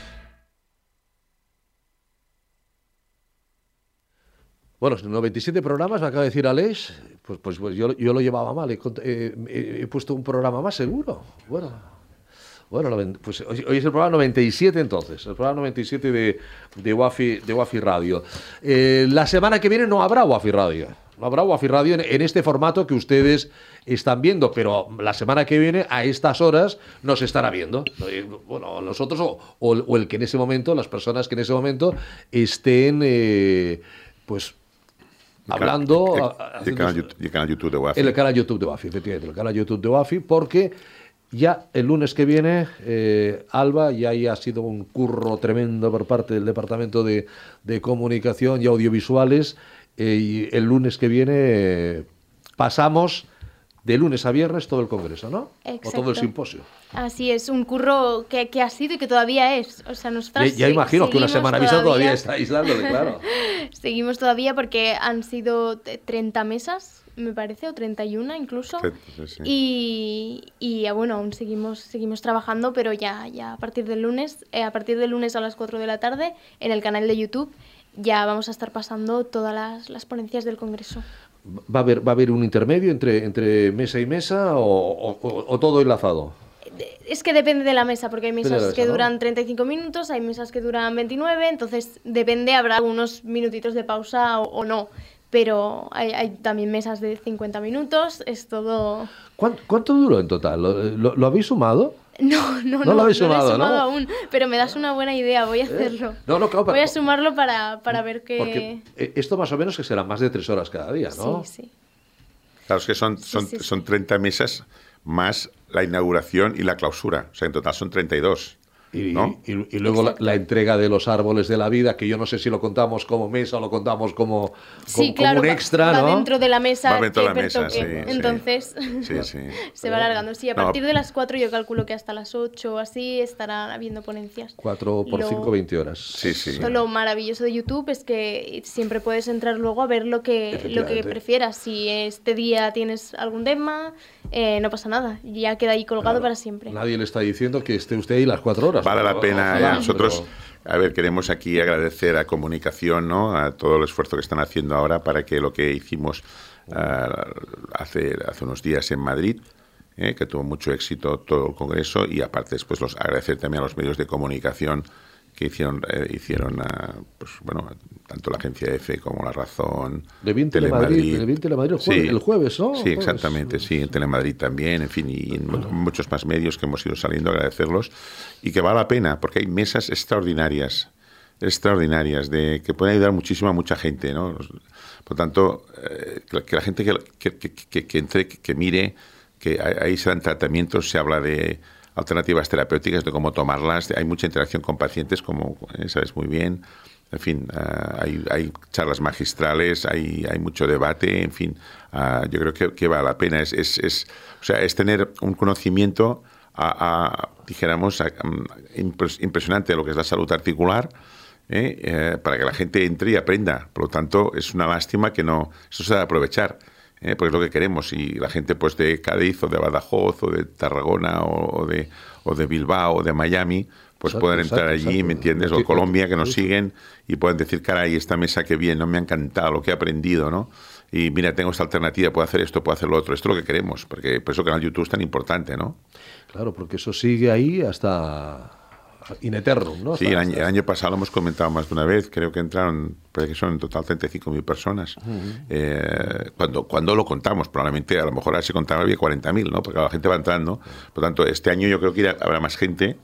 Bueno, 97 programas, me acaba de decir Aleix. Pues, pues, pues yo, yo lo llevaba mal. He, puesto un programa más seguro. Bueno, bueno pues hoy, es el programa 97 entonces. El programa 97 de, de, Wafi, de Wafi Radio. Eh, la semana que viene no habrá Wafi Radio. No habrá Wafi Radio en, en este formato que ustedes están viendo, pero la semana que viene, a estas horas, nos estará viendo. Eh, Bueno, nosotros o, o o el que en ese momento, las personas que en ese momento estén, eh, pues, hablando... El, canal, YouTube- el canal YouTube de Wafi. el canal YouTube de Wafi, efectivamente, el canal YouTube de Wafi, porque ya el lunes que viene, eh, Alba, ya ahí ha sido un curro tremendo por parte del Departamento de, de Comunicación y Audiovisuales, eh, y el lunes que viene eh, pasamos de lunes a viernes todo el Congreso, ¿no? O todo el Exacto. simposio. Así es, un curro que, que ha sido y que todavía es. O sea, Ya, nosotros ya se- imagino que una semana vista todavía está aislándole, claro. <laughs> Seguimos todavía porque han sido t- 30 mesas, me parece, o 31 incluso. Sí, sí, sí. Y, y bueno, aún seguimos, seguimos trabajando, pero ya, ya a partir del lunes, eh, a partir del lunes a las 4 de la tarde, en el canal de YouTube, ya vamos a estar pasando todas las, las ponencias del Congreso. ¿Va a haber, va a haber un intermedio entre, entre mesa y mesa o, o- todo enlazado? Es que depende de la mesa, porque hay mesas la que mesa, ¿no? duran 35 minutos, hay mesas que duran 29, entonces depende, habrá unos minutitos de pausa o, o no. Pero hay, hay también mesas de 50 minutos, es todo... ¿Cuán- ¿Cuánto duró en total? ¿Lo, lo- lo habéis sumado? No, no, No no, lo habéis no he sumado, ¿no? sumado aún, pero me das una buena idea, voy a hacerlo. No, no, claro, Voy a sumarlo para, para ver qué... Porque eh, esto más o menos que será más de tres horas cada día, ¿no? Sí, sí. Claro, es que son, son, sí, sí. son 30 mesas más la inauguración y la clausura. O sea, en total son 32. Y, ¿no? y- y luego la, la entrega de los árboles de la vida, que yo no sé si lo contamos como mesa o lo contamos como, como, Sí, como claro, un va- extra, va, ¿no? dentro de la mesa Va dentro de la que mesa, sí. Entonces Sí, sí. <laughs> se va alargando. Sí, a No. partir de las 4 yo calculo que hasta las 8 o así estarán habiendo ponencias. 4 por Lo- 5, 20 horas. Sí, sí. Esto Lo maravilloso de YouTube es que siempre puedes entrar luego a ver lo que, lo que prefieras. Si este día tienes algún tema, eh, no pasa nada. Ya queda ahí colgado para siempre. Nadie le está diciendo que esté usted ahí las 4 horas. Vale la pero pena. ojalá, eh, Nosotros, pero- a ver, queremos aquí agradecer a Comunicación, ¿no? A todo el esfuerzo que están haciendo ahora para que lo que hicimos ah, hace, hace unos días en Madrid, eh, que tuvo mucho éxito todo el Congreso, y aparte después los agradecer también a los medios de comunicación que hicieron, eh, hicieron ah, pues, bueno, tanto la agencia EFE como La Razón, Le vi en Telemadrid, en Telemadrid el jueves, el jueves, ¿no? Sí, Jueves. exactamente, sí, en Telemadrid también, en fin, y en muchos más medios que hemos ido saliendo, agradecerlos, y que vale la pena, porque hay mesas extraordinarias, extraordinarias, de que pueden ayudar muchísimo a mucha gente, ¿no? Por tanto, eh, que, la- gente que, que, que- entre, que, mire, que ahí se dan tratamientos, se habla de alternativas terapéuticas, de cómo tomarlas, de- hay mucha interacción con pacientes, como eh, sabes muy bien, en fin, ah, hay, hay charlas magistrales, hay, hay mucho debate, en fin, ah, yo creo que, vale la pena. Es, es, es- o sea, es tener un conocimiento, a, a, dijéramos, mm, impres- impresionante de lo que es la salud articular, ¿eh? Eh, para que la gente entre y aprenda. Por lo tanto, es una lástima que no, eso se debe aprovechar. ¿Eh? porque es lo que queremos y la gente pues de Cádiz o de Badajoz o de Tarragona o, de, o de Bilbao o de Miami pues Exacto, pueden entrar exacto, allí, exacto. ¿me entiendes? O Colombia que nos siguen y pueden decir, caray, esta mesa que bien, no me ha encantado lo que he aprendido, ¿no? Y mira, tengo esta alternativa, puedo hacer esto, puedo hacer lo otro. Esto es lo que queremos, porque por eso el canal YouTube es tan importante, ¿no? Claro, porque eso sigue ahí hasta in eternum, ¿no? Sí, el año, el año pasado lo hemos comentado más de una vez, creo que entraron, parece que son en total 35.000 personas. Eh, cuando, cuando lo contamos, probablemente a lo mejor ahora se contaba había 40.000, ¿no? Porque la gente va entrando. Por lo tanto, este año yo creo que irá- habrá más gente.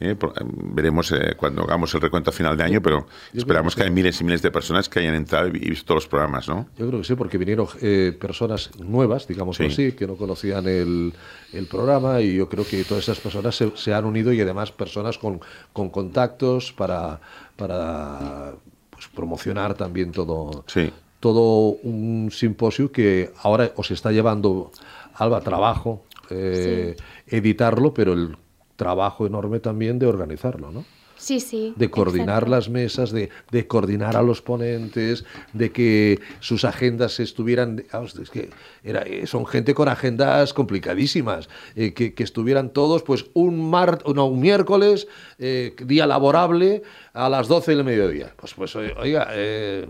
¿Eh? Por- veremos eh, cuando hagamos el recuento a final de año, pero esperamos que, hay miles y miles de personas que hayan entrado y visto todos los programas, ¿no? Yo creo que sí, porque vinieron eh, personas nuevas, digamos Sí. así, que no conocían el, el programa y yo creo que todas esas personas se, se han unido y además personas con, con contactos para, para pues, promocionar también todo, Sí. todo un simposio que ahora os está llevando, Alba, trabajo, eh, editarlo, pero el trabajo enorme también de organizarlo, ¿no? Sí, sí. de coordinar exacto. las mesas, de, de coordinar a los ponentes, de que sus agendas estuvieran... vamos, es que era, eh, son gente con agendas complicadísimas, eh, que, que estuvieran todos pues un, mar, no, un miércoles, eh, día laborable, a las 12 del mediodía. Pues, pues oiga, eh,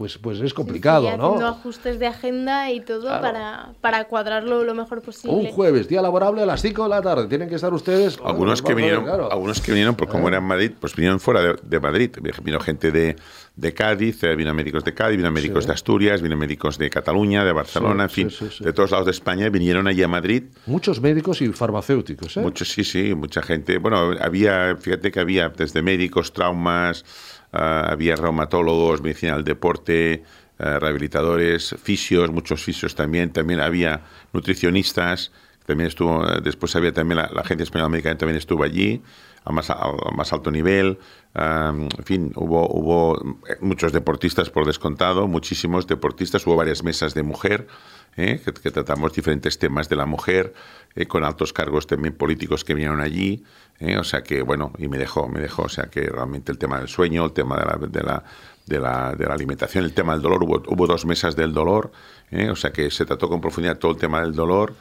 pues, pues es complicado, Sí, haciendo ¿no? ajustes de agenda y todo Claro. para, para cuadrarlo lo mejor posible. Un jueves, día laborable a las 5 de la tarde. Tienen que estar ustedes... Algunos que vinieron, claro. algunos que vinieron, por como era en Madrid, pues vinieron fuera de, de Madrid. Vino gente de, de Cádiz, eh, vino médicos de Cádiz, vino médicos Sí. de Asturias, vino médicos de Cataluña, de Barcelona, Sí, en sí, fin, sí, sí. de todos lados de España, vinieron allí a Madrid. Muchos médicos y farmacéuticos, ¿eh? Muchos, sí, sí, mucha gente. Bueno, había, fíjate que había desde médicos, traumas, había reumatólogos, medicina del deporte, ah, rehabilitadores, fisios, muchos fisios también. También había nutricionistas. También estuvo, eh, después había también la, la Agencia Española de Medicamentos también estuvo allí, a más, a más alto nivel. Ah, en fin, hubo, hubo eh, muchos deportistas por descontado, muchísimos deportistas. Hubo varias mesas de mujer ¿eh? que, tratamos diferentes temas de la mujer, eh, con altos cargos también políticos que vinieron allí. ¿eh? O sea que, bueno, y me dejó, me dejó. O sea que realmente el tema del sueño, el tema de la, de la, de la, de la alimentación, el tema del dolor, hubo, hubo dos mesas del dolor. ¿eh? O sea que se trató con profundidad todo el tema del dolor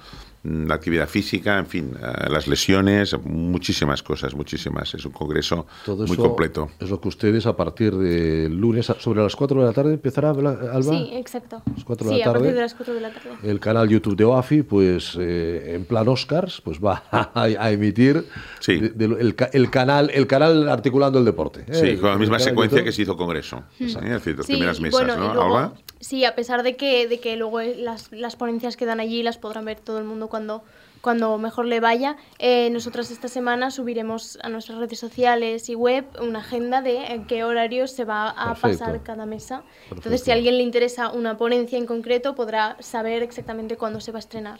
la actividad física, en fin, eh, las lesiones, muchísimas cosas, muchísimas. Es un congreso Todo muy eso completo. Es lo que ustedes a partir del lunes, sobre las 4 de la tarde, empezará, Alba. Sí, exacto. Las cuatro de sí, la a partir tarde. de las 4 de la tarde. El canal YouTube de OAFI, pues eh, en plan Oscars, pues va <laughs> a, a emitir de- de- el, el canal el canal articulando el deporte. ¿eh? Sí, El- con la misma secuencia YouTube. que se hizo congreso. Es decir, las Sí, primeras mesas, bueno, y ¿no? luego- Alba? Sí, a pesar de que, de que luego las, las ponencias que dan allí las podrán ver todo el mundo cuando, cuando mejor le vaya. Eh, nosotros esta semana subiremos a nuestras redes sociales y web una agenda de en qué horario se va a Perfecto. pasar cada mesa. Entonces, Perfecto. si a alguien le interesa una ponencia en concreto, podrá saber exactamente cuándo se va a estrenar.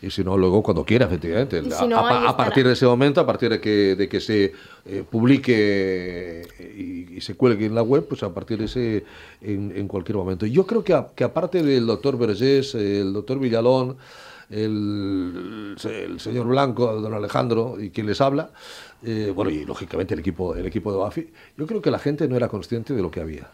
Y si no, luego cuando quiera, efectivamente. Si no, a, a partir de ese momento, a partir de que, de que se eh, publique eh, y, y se cuelgue en la web, pues a partir de ese, en, en cualquier momento. Yo creo que, a- que aparte del doctor Vergés, el doctor Villalón, el, el señor Blanco, don Alejandro, y quien les habla, eh, bueno, y lógicamente el equipo, el equipo de BAFI, yo creo que la gente no era consciente de lo que había.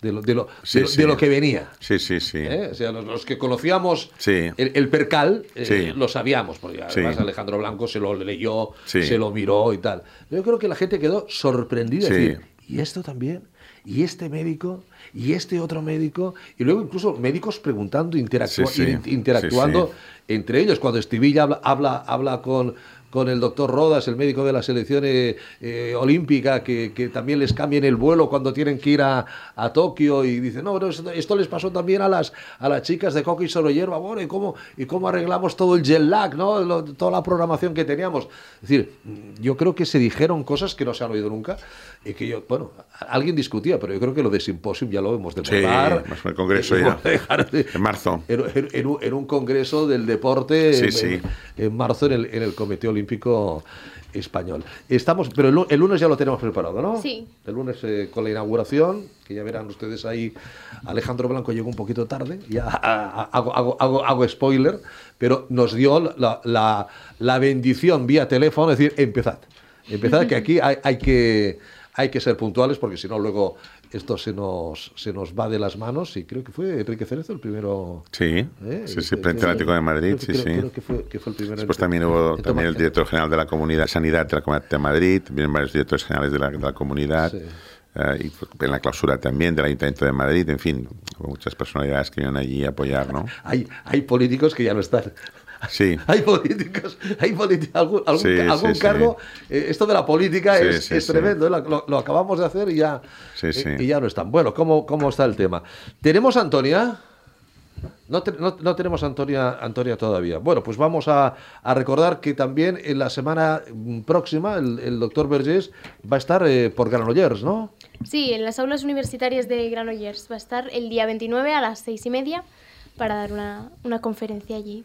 De lo, de lo, Sí, de lo- sí. de lo que venía. Sí, sí, sí. ¿eh? O sea, los, los que conocíamos Sí. el, el percal eh, Sí. lo sabíamos, porque además. Alejandro Blanco se lo leyó, Sí. se lo miró y tal. Yo creo que la gente quedó sorprendida. Decir, ¿y esto también? ¿Y este médico? ¿Y este otro médico? Y luego incluso médicos preguntando, interactua- Sí, sí. in- interactuando Sí, entre ellos. Cuando Estivilla habla, habla, habla con, con el doctor Rodas, el médico de la selección eh, eh, olímpica, que, que también les cambien el vuelo cuando tienen que ir a, a Tokio y dice, no, pero esto, esto les pasó también a las, a las chicas de hockey sobre hierba, bueno, ¿y cómo, ¿y cómo arreglamos todo el jet lag, ¿no? Lo- toda la programación que teníamos? Es decir, yo creo que se dijeron cosas que no se han oído nunca y que yo, bueno, alguien discutía, pero yo creo que lo de Symposium ya lo hemos de Sí, más en el Congreso Eh, ya. dejar En marzo. en, en- en un, en un congreso del deporte Sí, en, sí. en- en marzo en el, en el Comité Olímpico Español. Estamos, pero el, el lunes ya lo tenemos preparado, ¿no? Sí. El lunes eh, con la inauguración, que ya verán ustedes ahí, Alejandro Blanco llegó un poquito tarde, ya a- a- hago, hago, hago, hago spoiler, pero nos dio la, la- la bendición vía teléfono, es decir, empezad. Empezad, que aquí hay, hay que, hay que ser puntuales, porque si no luego esto se nos, se nos va de las manos y creo que fue Enrique Cerezo el primero. Sí, ¿eh? sí, sí, frente Atlético de Madrid, creo sí, creo- sí. creo que fue, que fue el primero. en- Después también hubo en también el director general de la Comunidad Sanidad de la Comunidad de Madrid, también varios directores generales de la, de la comunidad, eh, y en la clausura también del Ayuntamiento de Madrid, en fin, hubo muchas personalidades que iban allí a apoyar, ¿no? Hay, hay políticos que ya no están. Sí. <laughs> Hay políticos, hay politi- algún, algún, Sí, algún sí, sí. cargo. eh, esto de la política Sí, es, sí, es sí. tremendo. ¿eh? Lo, lo acabamos de hacer y ya, Sí, y- sí. y ya no están. Bueno, ¿cómo, cómo está el tema? ¿Tenemos a Antonia? No, te- no- no tenemos a Antonia, Antonia todavía. Bueno, pues vamos a, a recordar que también en la semana próxima el, el doctor Vergés va a estar eh, por Granollers, ¿no? Sí, en las aulas universitarias de Granollers va a estar el día 29 a las seis y media para dar una, una conferencia allí.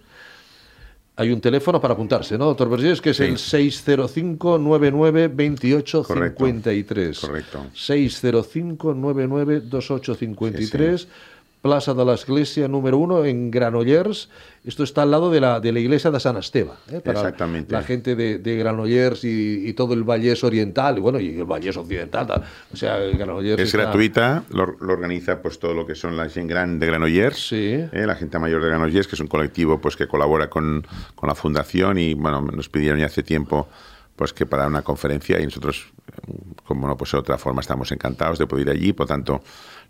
Hay un teléfono para apuntarse, ¿no, doctor Vergés? Que es el 605-99-2853. Correcto. 605-99-2853. Plaza de la Iglesia número uno en Granollers. Esto está al lado de la, de la iglesia de San Esteba. ¿eh? Para Exactamente. La gente de, de Granollers y, y todo el Vallés Oriental, y bueno, y el Vallés Occidental. tal. O sea, Granollers Es está- gratuita, lo, lo organiza pues todo lo que son la gente gran de Granollers, eh, la gente mayor de Granollers, que es un colectivo pues que colabora con, con la fundación y bueno, nos pidieron ya hace tiempo pues que para una conferencia y nosotros como no pues de otra forma estamos encantados de poder ir allí, por tanto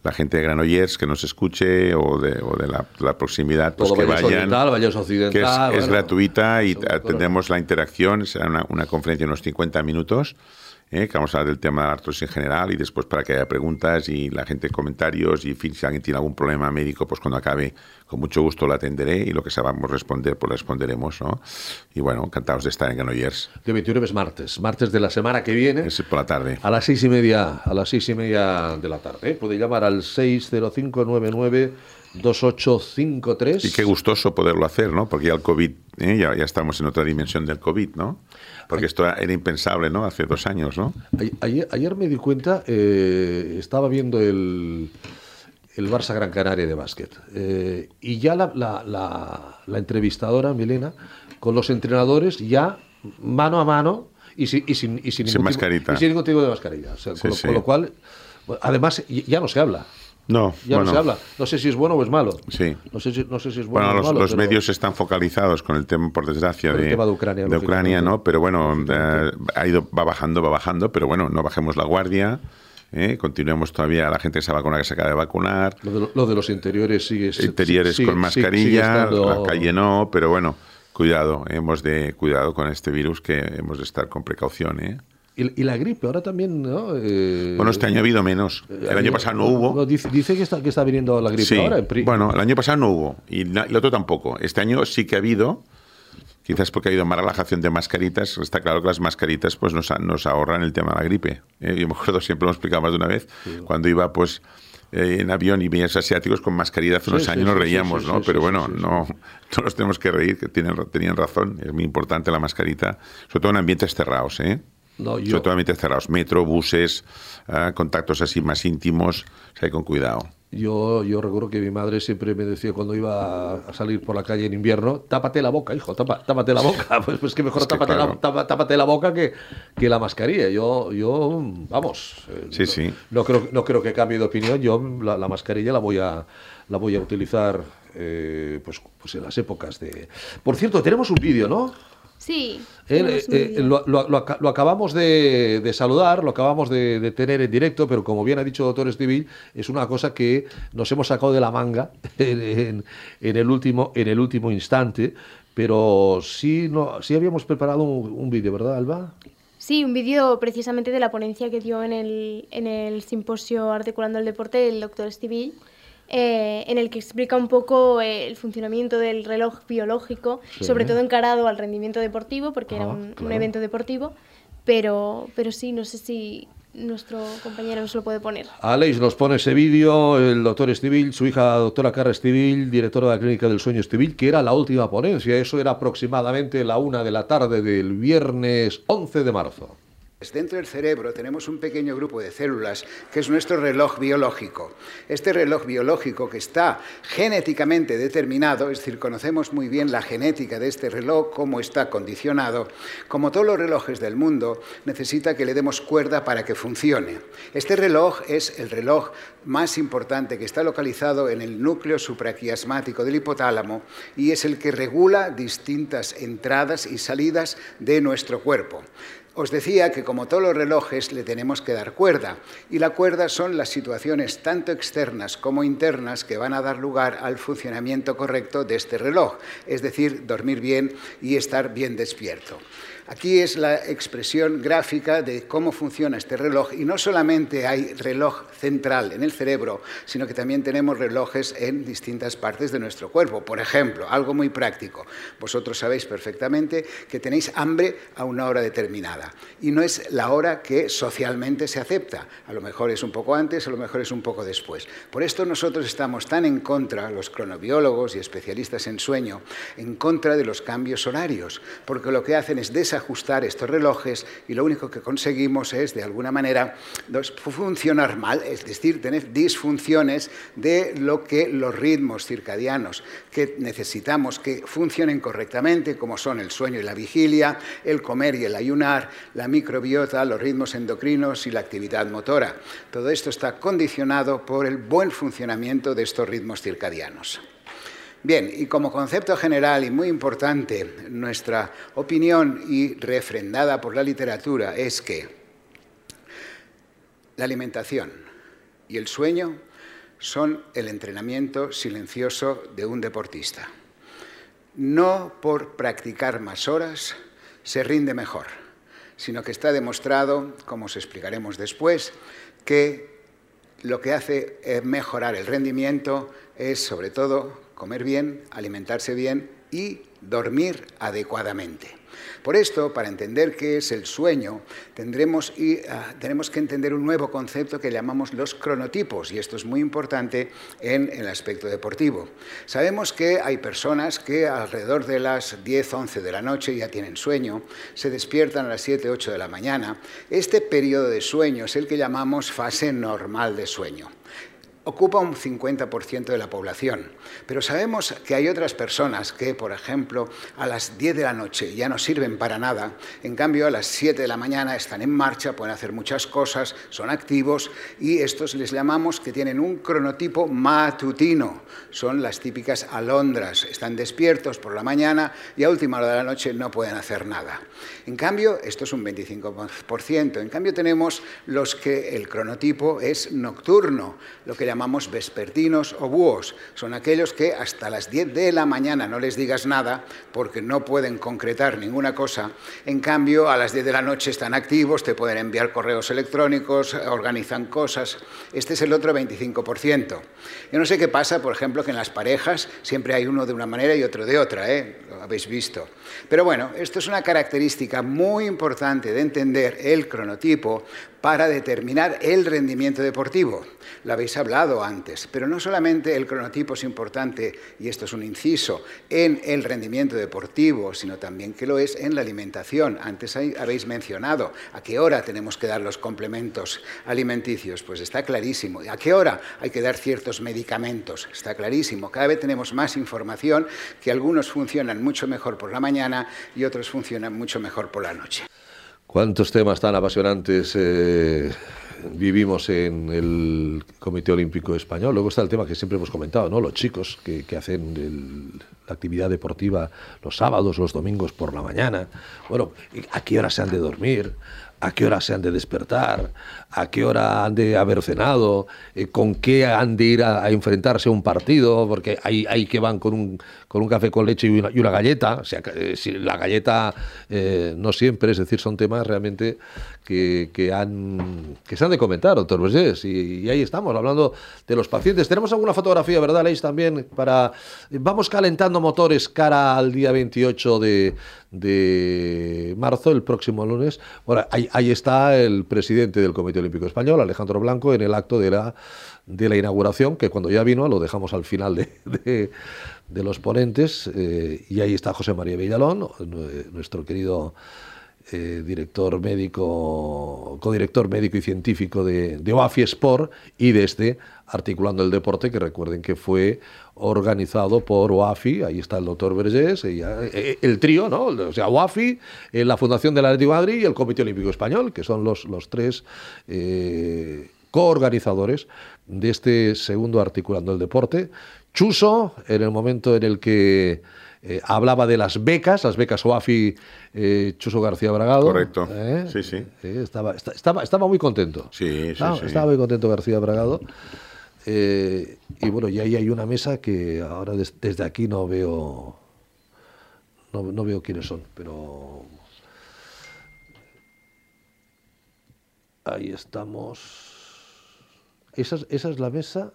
la gente de Granollers que nos escuche o de, o de la, la proximidad pues Todo que Vallés vayan Oriental, Vallés que es, Occidental. es bueno. gratuita y atendemos la interacción, será una, una conferencia de unos 50 minutos, ¿eh? que vamos a hablar del tema de la artrosis en general y después para que haya preguntas y la gente comentarios y en fin, si alguien tiene algún problema médico, pues cuando acabe, con mucho gusto lo atenderé y lo que sabamos responder, pues responderemos, ¿no? Y bueno, encantados de estar en Granollers. Que 29 es martes, martes de la semana que viene. Es por la tarde. A las seis y media, a las seis y media de la tarde. ¿eh? Puede llamar al 605992853. Y qué gustoso poderlo hacer, ¿no? Porque ya el COVID, ¿eh? ya, ya estamos en otra dimensión del COVID, ¿no? Porque esto era impensable, ¿no? Hace dos años, ¿no? Ayer, ayer me di cuenta, eh, estaba viendo el, el Barça Gran Canaria de básquet. eh, y ya la, la- la- la entrevistadora, Milena, con los entrenadores ya mano a mano y sin, y sin, y sin Sin ningún tipo- mascarita. y sin ningún tipo de mascarilla. O sea, Sí, con, lo, sí. con lo cual, además, ya no se habla. No, Ya bueno. no se habla. No sé si es bueno o es malo. Sí. No sé si, no sé si es bueno, Bueno, o los, es malo. los pero- medios están focalizados con el tema, por desgracia, de, tema de Ucrania, de Ucrania. ¿no? Pero bueno, eh, ha ido, va bajando, va bajando, pero bueno, no bajemos la guardia. ¿eh? Continuemos todavía, la gente que se va a vacunar, que se acaba de vacunar. Lo de, lo de los interiores sigue. Interiores sigue- con sigue- sigue mascarilla, estando- la calle no, pero bueno, cuidado, hemos de cuidado con este virus que hemos de estar con precaución, ¿eh? Y, y la gripe, ahora también, ¿no? Eh, Bueno, este año ha habido menos. El año pasado no hubo. dice, dice que, está, que está viniendo la gripe Sí, ahora. bueno, el año pasado no hubo y la- el otro tampoco. Este año sí que ha habido, Quizás porque ha habido más relajación de mascaritas. Está claro que las mascaritas pues nos, nos ahorran el tema de la gripe. ¿eh? Yo me acuerdo, siempre lo explicado más de una vez, cuando iba pues eh, en avión y veías asiáticos con mascarilla hace unos años nos reíamos, ¿no? Pero bueno, no, <laughs> no nos tenemos que reír, que tienen, tenían razón. Es muy importante la mascarita, sobre todo en ambientes cerrados, ¿eh? No, yo- Sobre todo en ambientes cerrados, metro, buses, ah, contactos así más íntimos, o sea, con cuidado. Yo, yo recuerdo que mi madre siempre me decía cuando iba a salir por la calle en invierno, tápate la boca, hijo, tapa- tápate la boca. <laughs> Pues, pues que mejor Es que tápate, la, tapa- tápate la boca que, que la mascarilla. Yo, yo vamos, eh, Sí, sí. no creo, no creo que cambie de opinión. Yo la, la mascarilla la voy a, la voy a utilizar eh, pues, pues en las épocas de... Por cierto, tenemos un vídeo, ¿no? Sí. Eh, eh, vídeo. lo, lo- lo aca- lo acabamos de, de saludar, lo acabamos de, de tener en directo, pero como bien ha dicho doctor Estivil, es una cosa que nos hemos sacado de la manga <laughs> en, en- en el, último, en el último instante, pero sí, no, sí habíamos preparado un, un vídeo, ¿verdad, Alba? Sí, un vídeo precisamente de la ponencia que dio en el, en el simposio Articulando el Deporte el doctor Estivil, eh, en el que explica un poco eh, el funcionamiento del reloj biológico, Sí. sobre todo encarado al rendimiento deportivo, porque era Ah, un, un claro. evento deportivo, pero, pero sí, no sé si nuestro compañero nos lo puede poner. Aleix nos pone ese vídeo, el doctor Estivil, su hija doctora Carla Estivil, directora de la Clínica del Sueño Estivil, que era la última ponencia. Eso era aproximadamente la una de la tarde del viernes 11 de marzo. Dentro del cerebro tenemos un pequeño grupo de células que es nuestro reloj biológico. Este reloj biológico que está genéticamente determinado, es decir, conocemos muy bien la genética de este reloj, cómo está condicionado, como todos los relojes del mundo, necesita que le demos cuerda para que funcione. Este reloj es el reloj más importante que está localizado en el núcleo supraquiasmático del hipotálamo y es el que regula distintas entradas y salidas de nuestro cuerpo. Os decía que como todos los relojes le tenemos que dar cuerda y la cuerda son las situaciones tanto externas como internas que van a dar lugar al funcionamiento correcto de este reloj, es decir, dormir bien y estar bien despierto. Aquí es la expresión gráfica de cómo funciona este reloj y no solamente hay reloj central en el cerebro, sino que también tenemos relojes en distintas partes de nuestro cuerpo. Por ejemplo, algo muy práctico. Vosotros sabéis perfectamente que tenéis hambre a una hora determinada y no es la hora que socialmente se acepta. A lo mejor es un poco antes, a lo mejor es un poco después. Por esto nosotros estamos tan en contra, los cronobiólogos y especialistas en sueño, en contra de los cambios horarios, porque lo que hacen es desajustar estos relojes y lo único que conseguimos es, de alguna manera, funcionar mal, es decir, tener disfunciones de lo que los ritmos circadianos que necesitamos que funcionen correctamente, como son el sueño y la vigilia, el comer y el ayunar, la microbiota, los ritmos endocrinos y la actividad motora. Todo esto está condicionado por el buen funcionamiento de estos ritmos circadianos. Bien, y como concepto general y muy importante, nuestra opinión y refrendada por la literatura es que la alimentación y el sueño son el entrenamiento silencioso de un deportista. No por practicar más horas se rinde mejor, sino que está demostrado, como os explicaremos después, que lo que hace mejorar el rendimiento es sobre todo comer bien, alimentarse bien y dormir adecuadamente. Por esto, para entender qué es el sueño, tendremos, ah, tenemos que entender un nuevo concepto que llamamos los cronotipos, y esto es muy importante en el aspecto deportivo. Sabemos que hay personas que alrededor de las 10, 11 de la noche ya tienen sueño, se despiertan a las 7, 8 de la mañana. Este periodo de sueño es el que llamamos fase normal de sueño ocupa un 50% de la población. Pero sabemos que hay otras personas que, por ejemplo, a las 10 de la noche ya no sirven para nada, en cambio a las 7 de la mañana están en marcha, pueden hacer muchas cosas, son activos y estos les llamamos que tienen un cronotipo matutino. Son las típicas alondras, están despiertos por la mañana y a última hora de la noche no pueden hacer nada. En cambio, esto es un 25%. En cambio tenemos los que el cronotipo es nocturno, lo que llamamos vespertinos o búhos. Son aquellos que hasta las 10 de la mañana no les digas nada porque no pueden concretar ninguna cosa. En cambio, a las 10 de la noche están activos, te pueden enviar correos electrónicos, organizan cosas. Este es el otro 25%. Yo no sé qué pasa, por ejemplo, que en las parejas siempre hay uno de una manera y otro de otra, ¿eh? lo habéis visto. Pero bueno, esto es una característica muy importante de entender el cronotipo para determinar el rendimiento deportivo. Lo habéis hablado antes, pero no solamente el cronotipo es importante, y esto es un inciso, en el rendimiento deportivo, sino también que lo es en la alimentación. Antes habéis mencionado a qué hora tenemos que dar los complementos alimenticios, pues está clarísimo. ¿A qué hora hay que dar ciertos medicamentos? Está clarísimo. Cada vez tenemos más información que algunos funcionan mucho mejor por la mañana y otros funcionan mucho mejor por la noche. ¿Cuántos temas tan apasionantes eh, vivimos en el Comité Olímpico Español? Luego está el tema que siempre hemos comentado, ¿no? Los chicos que, hacen la actividad deportiva los sábados, los domingos por la mañana. Bueno, ¿a qué hora se han de dormir? a qué hora se han de despertar, a qué hora han de haber cenado, eh, con qué han de ir a, enfrentarse a un partido, porque hay, hay que van con un, con un café con leche y una, galleta, o sea, eh, la galleta eh, no siempre, es decir, son temas realmente que, que, han, que se han de comentar, doctor Vergés, y, ahí estamos, hablando de los pacientes. Tenemos alguna fotografía, ¿verdad, Leis, también? para Vamos calentando motores cara al día 28 de, marzo, el próximo lunes. Bueno, ahí, está el presidente del Comité Olímpico Español, Alejandro Blanco, en el acto de la, de la inauguración, que cuando ya vino lo dejamos al final de, <laughs> de, los ponentes. Eh, y ahí está José María Villalón, nuestro querido eh, director médico, codirector médico y científico de, de OAFI Sport y de este Articulando el Deporte, que recuerden que fue organizado por OAFI, ahí está el doctor Vergés, eh, el trío, ¿no? O sea, OAFI, eh, la Fundación del de Madrid y el Comité Olímpico Español, que son los, los tres coorganizadores de este segundo Articulando el Deporte. Chuso, en el momento en el que eh, hablaba de las becas, las becas OAFI eh, Chuso García Bragado. Correcto. ¿eh? Sí, sí. estaba, estaba, estaba, muy contento. Sí, sí, estaba, sí. estaba muy contento García Bragado. y bueno, y ahí hay una mesa que ahora desde aquí no veo. No, no veo quiénes son, pero. Ahí estamos. Esa, esa es la mesa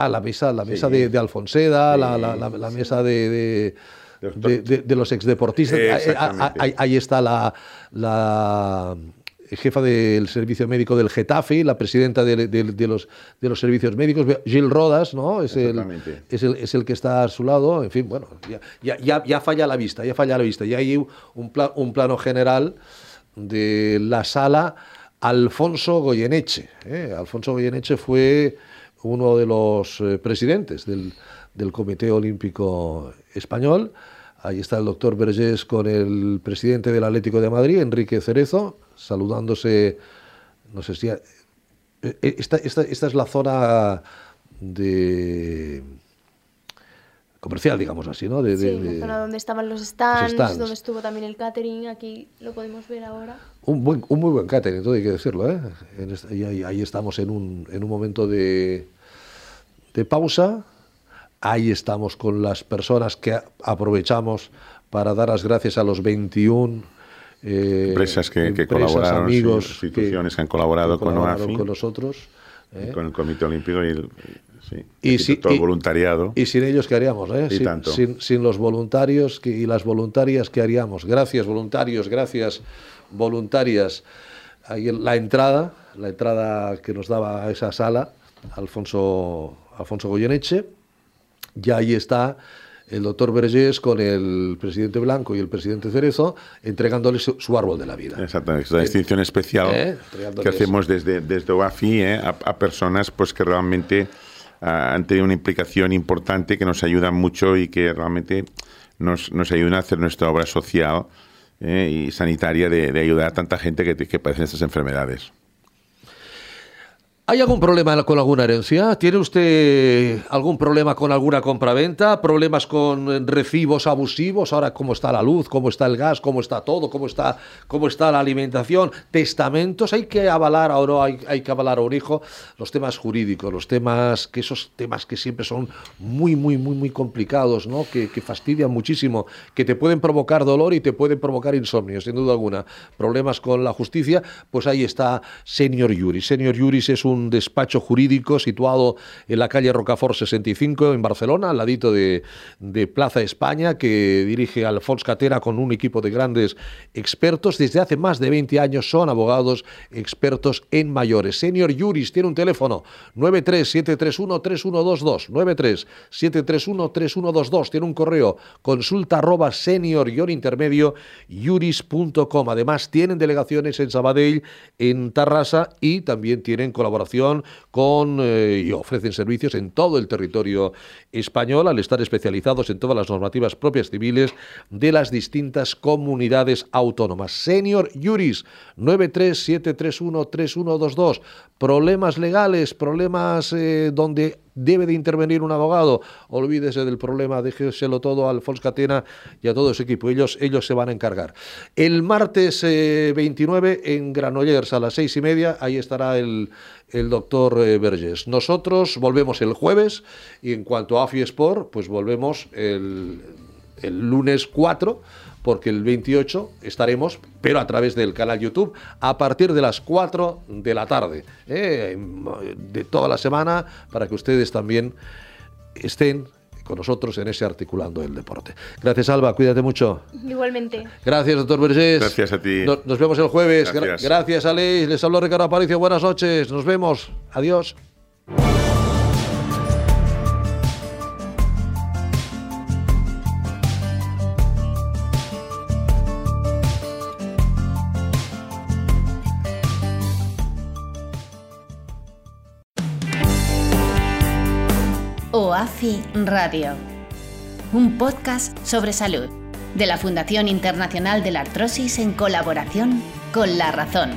Ah, la mesa, la mesa de, de, Alfonseda, la, la, la, mesa de, de, de los exdeportistas. Ahí, ahí, está la, la jefa del servicio médico del Getafe, la presidenta de, los, de los servicios médicos, Gil Rodas, ¿no? Es el, es el, es, el, que está a su lado. En fin, bueno, ya, ya, ya falla la vista, ya falla la vista. Y hay un, un plano general de la sala Alfonso Goyeneche. ¿eh? Alfonso Goyeneche fue uno de los eh, presidentes del, del, Comité Olímpico Español. Ahí está el doctor Vergés con el presidente del Atlético de Madrid, Enrique Cerezo, saludándose, no sé si... Eh, eh, esta, esta, esta es la zona de comercial, digamos así, ¿no? De, sí, de, la zona donde estaban los stands, donde estuvo también el catering, aquí lo podemos ver ahora. Un, buen, un muy buen catering, todo hay que decirlo, ¿eh? En ahí, ahí, estamos en un, en un momento de, de pausa, ahí estamos con las personas que aprovechamos para dar las gracias a los 21 eh, empresas que, que colaboraron, amigos, instituciones que, han colaborado, con OAFI, con nosotros. ¿eh? con el Comité Olímpico y el, Sí, y si, todo el voluntariado. Y sin ellos, ¿qué haríamos? Eh? Sin, tanto. Sin, sin, los voluntarios y las voluntarias, ¿qué haríamos? Gracias, voluntarios, gracias, voluntarias. Ahí la entrada, la entrada que nos daba a esa sala, Alfonso, Alfonso Goyeneche. Ya ahí está el doctor Vergés con el presidente Blanco y el presidente Cerezo entregándoles su, su árbol de la vida. Exactamente, esta distinción especial ¿Eh? que hacemos desde, desde OAFI ¿eh? a, a, personas pues que realmente han tenido una implicación importante que nos ayudan mucho y que realmente nos, nos ayudan a hacer nuestra obra social eh, y sanitaria de, de, ayudar a tanta gente que, que padece estas enfermedades. ¿Hay algún problema con alguna herencia? ¿Tiene usted algún problema con alguna compraventa? ¿Problemas con recibos abusivos? Ahora, ¿cómo está la luz? ¿Cómo está el gas? ¿Cómo está todo? ¿Cómo está, cómo está la alimentación? ¿Testamentos? ¿Hay que avalar o no hay, hay que avalar a un hijo? Los temas jurídicos, los temas, que esos temas que siempre son muy, muy, muy, muy complicados, ¿no? Que, que fastidian muchísimo, que te pueden provocar dolor y te pueden provocar insomnio, sin duda alguna. Problemas con la justicia, pues ahí está Senior Juris. Senior Juris es un despacho jurídico situado en la calle Rocafort 65 en Barcelona, al ladito de, de Plaza España, que dirige Alfons Catera con un equipo de grandes expertos. Desde hace más de 20 años son abogados expertos en mayores. Senior Juris tiene un teléfono 937313122, 937313122. Tiene un correo consulta arroba senior intermedio juris.com. Además tienen delegaciones en Sabadell, en Tarrasa y también tienen colaboración con eh, y ofrecen servicios en todo el territorio español al estar especializados en todas las normativas propias civiles de las distintas comunidades autónomas. Senior Juris 937313122. Problemas legales, problemas eh, donde debe de intervenir un abogado. Olvídese del problema, déjeselo todo al Alfonso Catena y a todo su equipo. Ellos, ellos se van a encargar. El martes 29 eh, en Granollers a las seis y media, ahí estará el, el doctor eh, Vergés. Nosotros volvemos el jueves y en cuanto a AFI Sport, pues volvemos el, lunes 4 porque el 28 estaremos, pero a través del canal YouTube, a partir de las 4 de la tarde, ¿eh? de toda la semana, para que ustedes también estén con nosotros en ese articulando el deporte. Gracias, Alba, cuídate mucho. Igualmente. Gracias, doctor Vergés. Gracias a ti. Nos, nos vemos el jueves. Gracias. Gra gracias, Aleix. Les habló Ricardo Aparicio. Buenas noches. Nos vemos. Adiós. OAFI Radio, un podcast sobre salud de la Fundación Internacional de la Artrosis en colaboración con La Razón.